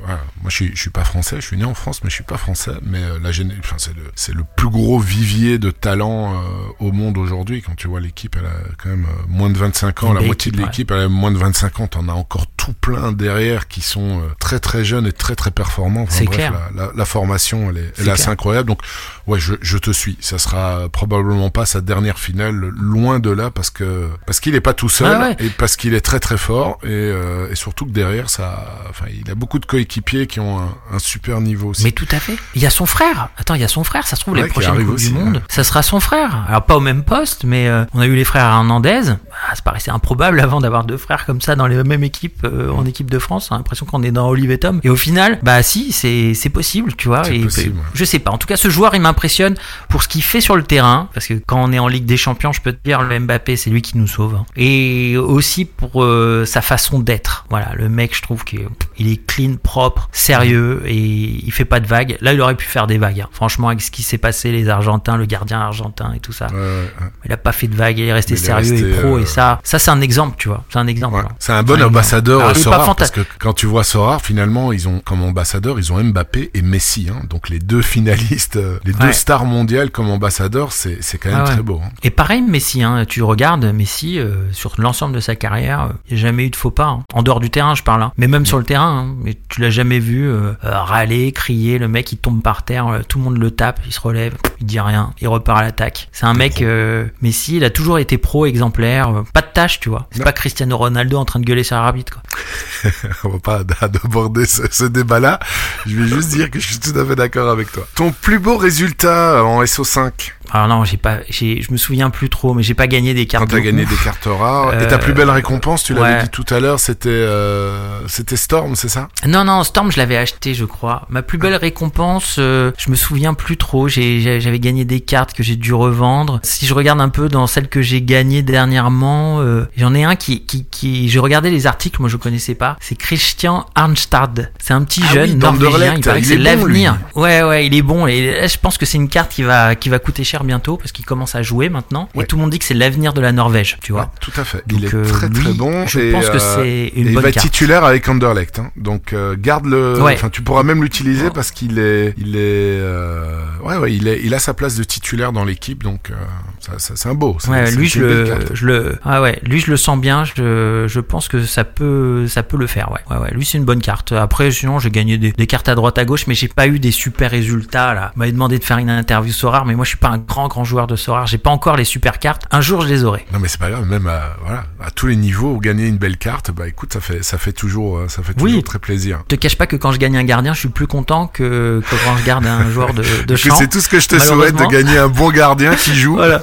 S1: voilà, moi je suis, je suis pas français, je suis né en France, mais je suis pas français. Mais euh, la enfin, c'est le, c'est le plus gros vivier de talent euh, au monde aujourd'hui. Quand tu vois l'équipe, elle a quand même euh, moins de 25 ans, la moitié de
S2: équipe,
S1: l'équipe, elle a moins de 25 ans. T'en as encore tout plein derrière qui sont euh, très très jeunes et très très performants. Enfin, bref,
S2: clair.
S1: La, la, la formation, elle est, elle est assez
S2: clair.
S1: incroyable. Donc, ouais, je, je te suis. Ça sera probablement pas sa dernière finale, loin de là, parce que parce qu'il est pas tout seul
S2: Ah ouais.
S1: et parce qu'il est très très fort et, euh, et surtout que derrière ça, enfin, il a beaucoup de coéquipiers qui ont un, un super niveau aussi.
S2: Mais tout à fait. Il y a son frère. Attends, il y a son frère. Ça se trouve,
S1: Ouais,
S2: les prochaines Coupes du Monde, ça sera son frère. Alors, pas au même poste, mais euh, on a eu les frères Hernandez. Ah, ça paraissait improbable avant d'avoir deux frères comme ça dans les mêmes équipes, euh, en équipe de France. On a l'impression qu'on est dans Olive et Tom. Et au final, bah si, c'est possible, tu vois. Et,
S1: possible.
S2: Je sais pas. En tout cas, ce joueur, il m'impressionne pour ce qu'il fait sur le terrain. Parce que quand on est en Ligue des Champions, je peux te dire, le Mbappé, c'est lui qui nous sauve. hein. Et aussi pour euh, sa façon d'être. Voilà, le mec, je trouve qu'il est clean, propre, sérieux et il fait pas de vagues. Là, il aurait pu faire des vagues. hein. Franchement, avec ce qui s'est passé, les Argentins, le gardien argentin et tout ça.
S1: Ouais, ouais, ouais.
S2: Il a pas fait de vagues, il est resté
S1: il est
S2: sérieux
S1: resté,
S2: et pro.
S1: euh,
S2: Et ça, ça c'est un exemple, tu vois. C'est un exemple.
S1: Ouais.
S2: hein.
S1: C'est un bon ambassadeur
S2: Alors, est
S1: parce que quand tu vois Sorare, finalement, ils ont comme ambassadeur, ils ont Mbappé et Messi, hein. donc les deux finalistes, euh, les deux stars mondiales comme ambassadeurs, c'est c'est quand même
S2: Ah
S1: très beau. hein.
S2: Et pareil, Messi, hein, tu regardes Messi euh, sur l'ensemble de sa carrière, euh, il n'y a jamais eu de faux pas. hein. En dehors du terrain, je parle. Mais même sur le terrain, mais tu l'as jamais vu euh, euh, râler, crier. Le mec, il tombe par terre, euh, tout le monde le tape, il se relève, il dit rien, il repart à l'attaque. C'est un mec, euh, Messi, il a toujours été pro, exemplaire, euh, pas de tâche, tu vois. C'est pas Cristiano Ronaldo en train de gueuler sur l'arbitre, quoi.
S1: On va pas aborder ce, ce débat-là. Je vais juste dire que je suis tout à fait d'accord avec toi. Ton plus beau résultat en SO5
S2: Alors non, j'ai pas, j'ai, je me souviens plus trop, mais j'ai pas gagné des cartes.
S1: quand t'as gagné
S2: ouf.
S1: des cartes rares. Et
S2: Euh,
S1: ta plus belle récompense, tu l'avais
S2: ouais.
S1: dit tout à l'heure, c'était euh, c'était Storm, c'est ça?
S2: Non, non, Storm, je l'avais acheté, je crois. Ma plus belle récompense, euh, je me souviens plus trop. J'ai- J'avais gagné des cartes que j'ai dû revendre. Si je regarde un peu dans celles que j'ai gagnées dernièrement, euh, j'en ai un qui, qui, qui, j'ai regardé les articles, moi je connaissais pas. C'est Christian Arnstad. C'est un petit
S1: Ah
S2: jeune
S1: oui,
S2: norvégien. Il paraît que c'est
S1: bon,
S2: l'avenir. Ouais, ouais, il est bon. Et là, je pense que c'est une carte qui va, qui va coûter cher bientôt parce qu'il commence à jouer maintenant.
S1: Ouais.
S2: Et tout le monde dit que c'est l'avenir de la Norvège, tu vois.
S1: Ouais, Tout à fait.
S2: Donc,
S1: il est
S2: euh,
S1: très bon.
S2: Je
S1: et,
S2: pense que
S1: euh,
S2: c'est
S1: et
S2: une
S1: il
S2: bonne
S1: va être
S2: carte.
S1: titulaire avec Anderlecht, hein. donc euh, garde le.
S2: Ouais.
S1: Enfin, tu pourras même l'utiliser
S2: Ouais.
S1: parce qu'il est, il est, euh, ouais, ouais, il est, il a sa place de titulaire dans l'équipe, donc ça, ça- c'est un beau.
S2: Ouais, lui je le,
S1: carte.
S2: je le, ah ouais, lui je le sens bien. Je, je pense que ça peut, ça peut le faire. Ouais, ouais, ouais. Lui c'est une bonne carte. Après, sinon j'ai gagné des, des cartes à droite à gauche, mais j'ai pas eu des super résultats là. On m'avait demandé de faire une interview Sorar, mais moi je suis pas un grand grand joueur de Sorar. J'ai pas encore les super cartes. Un jour je les aurai.
S1: Non mais c'est pas grave, même à, voilà, à tous les niveaux, gagner une belle carte, bah écoute, ça fait, ça fait toujours, euh, ça fait
S2: Oui.
S1: toujours très plaisir.
S2: Je te cache pas que quand je gagne un gardien, je suis plus content que, que quand je garde un joueur de, de champ.
S1: c'est tout ce que je te souhaite de gagner un bon gardien qui joue.
S2: Voilà.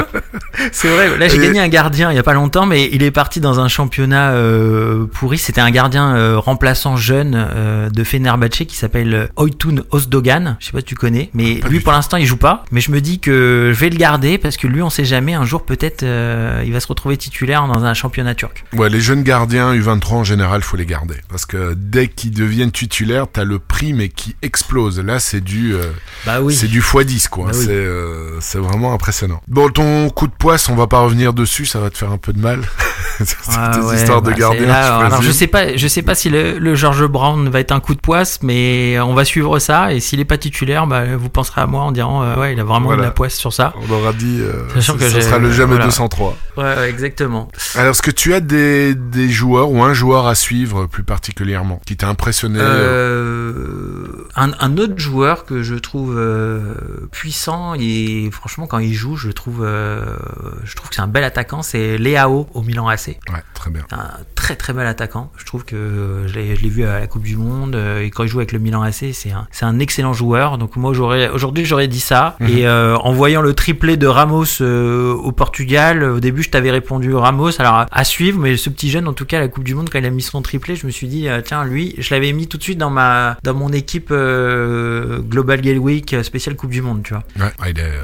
S2: c'est vrai. Là, j'ai
S1: Et-
S2: gagné un gardien il y a pas longtemps, mais il est parti dans un championnat euh, pourri. C'était un gardien euh, remplaçant jeune euh, de Fenerbahçe qui s'appelle Oytun Osdogan. Je sais pas si tu connais, mais
S1: Pas
S2: lui pour l'instant il joue pas. Mais je me dis que je vais le garder parce que lui, on sait jamais. Un jour, peut-être, euh, il va se retrouver titulaire dans un championnat turc.
S1: Ouais, les jeunes gardiens U23 en général, faut les garder parce que dès qu'ils deviennent titulaires, t'as le prix mais qui explose. Là, c'est du, euh,
S2: Bah oui.
S1: c'est du x10 quoi.
S2: Bah oui.
S1: C'est, euh, c'est vraiment impressionnant. Bon, ton coup de poisse, on va pas revenir dessus, ça va te faire un peu de mal. Cette
S2: Ah ouais,
S1: histoire de
S2: bah, c'est là,
S1: je
S2: alors je sais pas, je sais pas si le, le George Brown va être un coup de poisse, mais on va suivre ça. Et s'il est pas titulaire, bah, vous penserez à moi en disant euh, ouais, il a vraiment
S1: Voilà.
S2: de la poisse sur ça.
S1: On aura dit, euh,
S2: que j'ai-
S1: sera le jamais
S2: voilà.
S1: 203.
S2: Ouais, ouais, exactement.
S1: Alors, est-ce que tu as des, des joueurs ou un joueur à suivre plus particulièrement qui t'a impressionné euh,
S2: Euh, un, un autre joueur que je trouve euh, puissant et franchement quand il joue, je trouve, je trouve que c'est un bel attaquant. C'est Leao au Milan
S1: Ouais, très bien.
S2: C'est un très très bel attaquant. Je trouve que je l'ai je l'ai vu à la Coupe du Monde euh, et quand il joue avec le Milan AC, c'est un, c'est un excellent joueur. Donc moi j'aurais aujourd'hui j'aurais dit ça.
S1: Mhm.
S2: Et euh, en voyant le triplé de Ramos euh, au Portugal, au début je t'avais répondu Ramos. Alors à, suivre, mais ce petit jeune en tout cas à la Coupe du Monde quand il a mis son triplé, je me suis dit euh, tiens lui, je l'avais mis tout de suite dans ma dans mon équipe euh, Global Game Week euh, spéciale Coupe du Monde, tu vois.
S1: Ouais, ah, il est euh,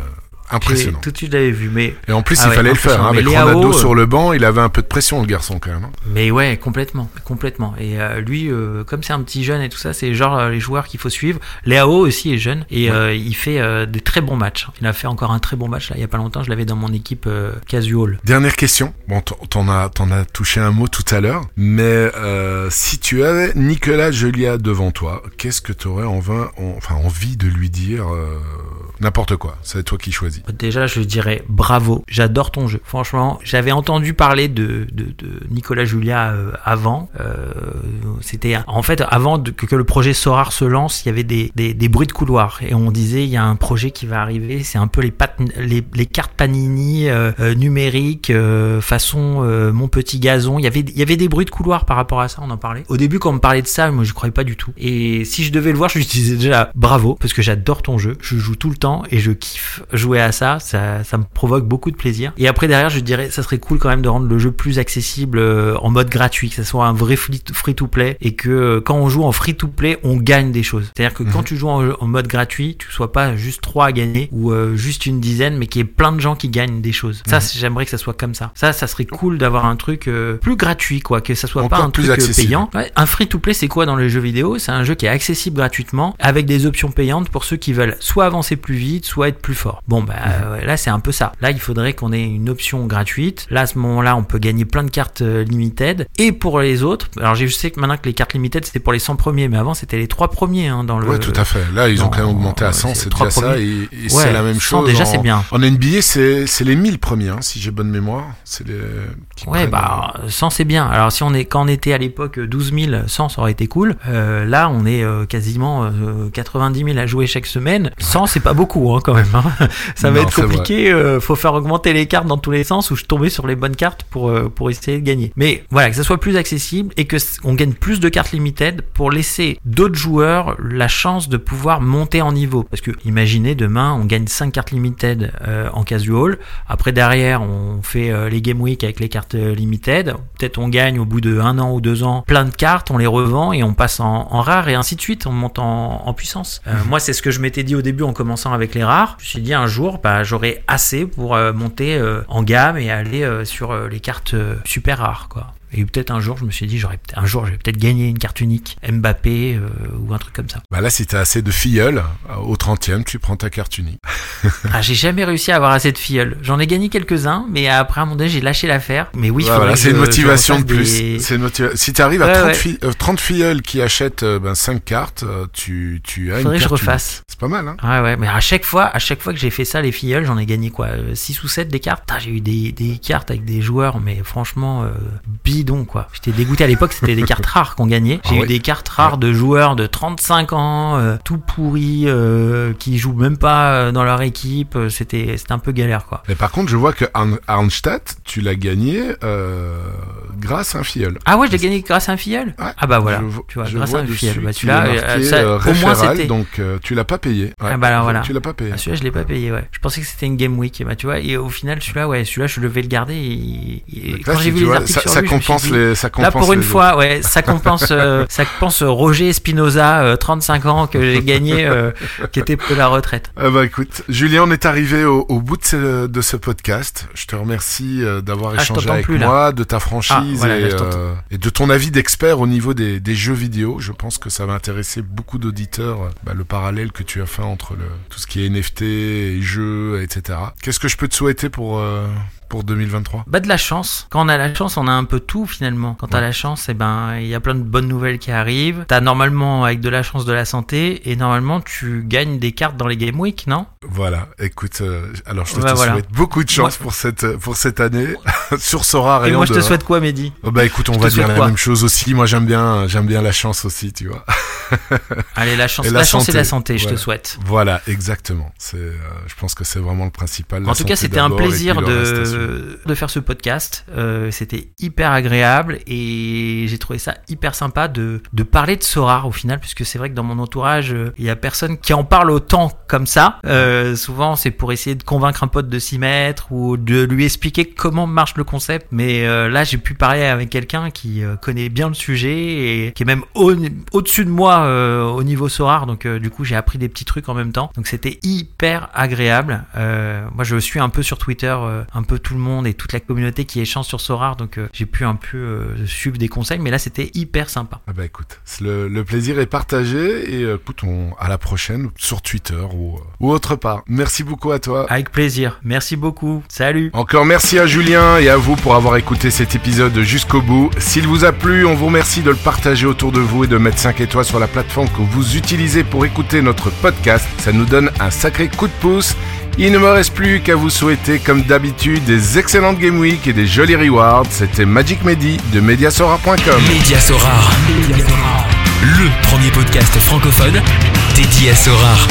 S1: impressionnant.
S2: Tout de suite je l'avais vu, mais
S1: Et en plus,
S2: Ah
S1: il
S2: ouais,
S1: fallait le faire. hein, avec Ronaldo sur le banc, il avait un peu de pression, le garçon, quand même. hein.
S2: Mais ouais, complètement, complètement. Et euh, lui, euh, comme c'est un petit jeune et tout ça, c'est genre euh, les joueurs qu'il faut suivre. Léao aussi est jeune et euh, il fait euh, de très bons matchs. Il a fait encore un très bon match là il y a pas longtemps. Je l'avais dans mon équipe euh, casual.
S1: Dernière question. Bon, t'en- as, t'en as touché un mot tout à l'heure, mais euh, si tu avais Nicolas Gelia devant toi, qu'est-ce que tu aurais envie, enfin, envie de lui dire euh, N'importe quoi. C'est toi qui choisis.
S2: Déjà, je dirais bravo. J'adore ton jeu. Franchement, j'avais entendu parler de, de, de Nicolas Julia euh, avant. Euh, C'était en fait avant que, le projet Sorar se lance, il y avait des, des, des bruits de couloir et on disait il y a un projet qui va arriver. C'est un peu les, pat- les, les cartes Panini euh, euh, numériques euh, façon euh, mon petit gazon. Il y avait il y avait des bruits de couloir par rapport à ça. On en parlait. Au début, quand on me parlait de ça, moi je croyais pas du tout. Et si je devais le voir, je disais déjà bravo parce que j'adore ton jeu. Je joue tout le temps et je kiffe jouer à ça. Ça, ça me provoque beaucoup de plaisir. Et après derrière, je dirais, ça serait cool quand même de rendre le jeu plus accessible euh, en mode gratuit, que ça soit un vrai free to play et que euh, quand on joue en free to play, on gagne des choses. C'est-à-dire que quand
S1: Mhm.
S2: tu joues en, en mode gratuit, tu sois pas juste trois à gagner ou euh, juste une dizaine, mais qu'il y ait plein de gens qui gagnent des choses. Ça,
S1: Mhm.
S2: j'aimerais que ça soit comme ça. Ça, ça serait cool d'avoir un truc euh, plus gratuit, quoi, que ça soit pas un truc euh,
S1: accessible.
S2: payant. Ouais, un free to play, c'est quoi dans les jeux vidéo? C'est un jeu qui est accessible gratuitement avec des options payantes pour ceux qui veulent soit avancer plus plus vite, soit être plus fort. Bon, bah euh, là c'est un peu ça. Là, il faudrait qu'on ait une option gratuite. Là, à ce moment-là, on peut gagner plein de cartes euh, limited. Et pour les autres, alors je sais que maintenant que les cartes limited c'était pour les 100 premiers, mais avant c'était les 3 premiers hein, dans le.
S1: Ouais, tout à fait. Là, ils ont quand même augmenté à 100,
S2: c'est
S1: déjà ça.
S2: premiers.
S1: Et, et
S2: Ouais,
S1: c'est la même
S2: 100,
S1: chose.
S2: déjà, c'est bien.
S1: En NBA, c'est c'est les 1000 premiers, hein, si j'ai bonne mémoire. C'est les. qui
S2: Ouais, bah 100 c'est bien. Alors si on est quand on était à l'époque 12 000, 100 ça aurait été cool. Euh, là, on est euh, quasiment euh, 90 000 à jouer chaque semaine. 100 c'est pas beaucoup hein, quand même. hein. Ça va
S1: Non,
S2: être compliqué. euh, faut faire augmenter les cartes dans tous les sens ou je tombais sur les bonnes cartes pour euh, pour essayer de gagner. Mais voilà, que ça soit plus accessible et que on gagne plus de cartes limited pour laisser d'autres joueurs la chance de pouvoir monter en niveau. Parce que imaginez demain, on gagne 5 cartes limited euh, en casual. Après derrière, on fait euh, les game week avec les cartes euh, limited. Peut-être on gagne au bout de un an ou deux ans plein de cartes, on les revend et on passe en, en rare et ainsi de suite. On monte en, en puissance. Euh, moi, c'est ce que je m'étais dit au début en commençant avec les rares. Je me suis dit un jour, bah, j'aurai assez pour euh, monter euh, en gamme et aller euh, sur les cartes super rares, quoi. Et peut-être un jour, je me suis dit, j'aurais un jour, je vais peut-être gagner une carte unique, Mbappé euh, ou un truc comme ça.
S1: Bah là, si t'as assez de filleuls, euh, au 30e, tu prends ta carte unique.
S2: Ah, j'ai jamais réussi à avoir assez de filleuls. J'en ai gagné quelques-uns, mais après à un moment donné, j'ai lâché l'affaire. Mais oui,
S1: Ouais, voilà, c'est une motivation de plus.
S2: des-
S1: C'est motiva- Si tu arrives à
S2: Ouais,
S1: 30,
S2: ouais.
S1: fi- euh, 30 filleuls qui achètent ben, 5 cartes, tu, tu as
S2: Faudrait
S1: une
S2: que je
S1: carte
S2: refasse.
S1: C'est pas mal, hein
S2: Ouais, ouais, mais à chaque fois, à chaque fois que j'ai fait ça, les filleuls, j'en ai gagné quoi 6 ou 7 des cartes J'ai eu des, des cartes avec des joueurs, mais franchement, euh, bidon quoi. J'étais dégoûté à l'époque, c'était des cartes rares qu'on gagnait. J'ai
S1: Ah
S2: eu des cartes rares de joueurs de 35 ans, euh, tout pourris, euh, qui jouent même pas euh, dans leur équipe. Euh, C'était c'était un peu galère quoi.
S1: Mais par contre, je vois que Arn- Arnstadt, tu l'as gagné euh, grâce à un filleul.
S2: Ah ouais, je l'ai gagné grâce à un filleul?
S1: Ouais.
S2: Ah bah voilà,
S1: Je
S2: tu vois, grâce
S1: vois
S2: à un filleul. Bah, tu l'as, euh, au moins c'était...
S1: donc euh, tu l'as pas payé. Ouais.
S2: Ah bah alors voilà.
S1: Tu l'as pas payé.
S2: Ah, celui-là, je l'ai pas payé, ouais. Je pensais que c'était une game week, bah, tu vois. Et au final, celui-là, ouais, celui-là, je devais le garder. Et, et quand j'ai vu les articles
S1: ça,
S2: sur lui,
S1: compense les, ça compense
S2: Là, pour une fois, ouais, ça compense, euh, ça compense euh, Roger Espinoza, euh, 35 ans, que j'ai gagné, euh, qui était de la retraite.
S1: Ah bah écoute, Julien, on est arrivé au, au bout de ce, de ce podcast. Je te remercie euh, d'avoir
S2: Ah,
S1: échangé avec
S2: plus, là.
S1: moi, de ta franchise
S2: Ah, voilà,
S1: et, euh, de ton avis d'expert au niveau des, des jeux vidéo. Je pense que ça va intéresser beaucoup d'auditeurs, euh, bah, le parallèle que tu as fait entre le, tout ce qui est NFT, et jeux, etc. Qu'est-ce que je peux te souhaiter pour, euh, pour 2023
S2: Bah, de la chance. Quand on a la chance, on a un peu tout, finalement. Quand t'as
S1: Ouais.
S2: la chance, eh ben, il y a plein de bonnes nouvelles qui arrivent. T'as normalement, avec de la chance, de la santé. Et normalement, tu gagnes des cartes dans les Game Week, non?
S1: Voilà, écoute, euh, alors je te,
S2: Bah,
S1: te
S2: voilà.
S1: souhaite beaucoup de chance pour cette, pour cette année sur Sora
S2: Et
S1: Rayon
S2: moi, je te souhaite quoi, Mehdi?
S1: Oh bah écoute, on
S2: Je
S1: va dire la même chose aussi. Moi j'aime bien, j'aime bien la chance aussi, tu vois.
S2: Allez, la chance,
S1: Et
S2: la,
S1: la
S2: chance et
S1: santé.
S2: la santé, je te souhaite.
S1: Voilà, exactement. C'est, euh, je pense que c'est vraiment le principal.
S2: En tout cas, c'était un
S1: et
S2: plaisir
S1: puis
S2: de, faire ce podcast. Euh, c'était hyper agréable et j'ai trouvé ça hyper sympa de, de parler de Sora au final, puisque c'est vrai que dans mon entourage, euh, il y a personne qui en parle autant comme ça. Euh, souvent, c'est pour essayer de convaincre un pote de s'y mettre ou de lui expliquer comment marche le concept. Mais euh, là, j'ai pu parler avec quelqu'un qui euh, connaît bien le sujet et qui est même au- au-dessus de moi euh, au niveau Sora. Donc, euh, du coup, j'ai appris des petits trucs en même temps. Donc, c'était hyper agréable. Euh, moi, je suis un peu sur Twitter, euh, un peu tout le monde et toute la communauté qui échange sur Sora. Donc, euh, j'ai pu un peu euh, suivre des conseils. Mais là, c'était hyper sympa.
S1: Ah bah écoute, le, le plaisir est partagé et euh, écoute, on, à la prochaine sur Twitter ou, ou autre part. Merci beaucoup à toi.
S2: Avec plaisir. Merci beaucoup. Salut.
S1: Encore merci à Julien et à vous pour avoir écouté cet épisode jusqu'au bout. S'il vous a plu, on vous remercie de le partager autour de vous et de mettre 5 étoiles sur la plateforme que vous utilisez pour écouter notre podcast. Ça nous donne un sacré coup de pouce. Il ne me reste plus qu'à vous souhaiter, comme d'habitude, des excellentes Game Week et des jolis rewards. C'était Magic Medi de Mediasora.com.
S3: Mediasorar. Le premier podcast francophone dédié à Sorar.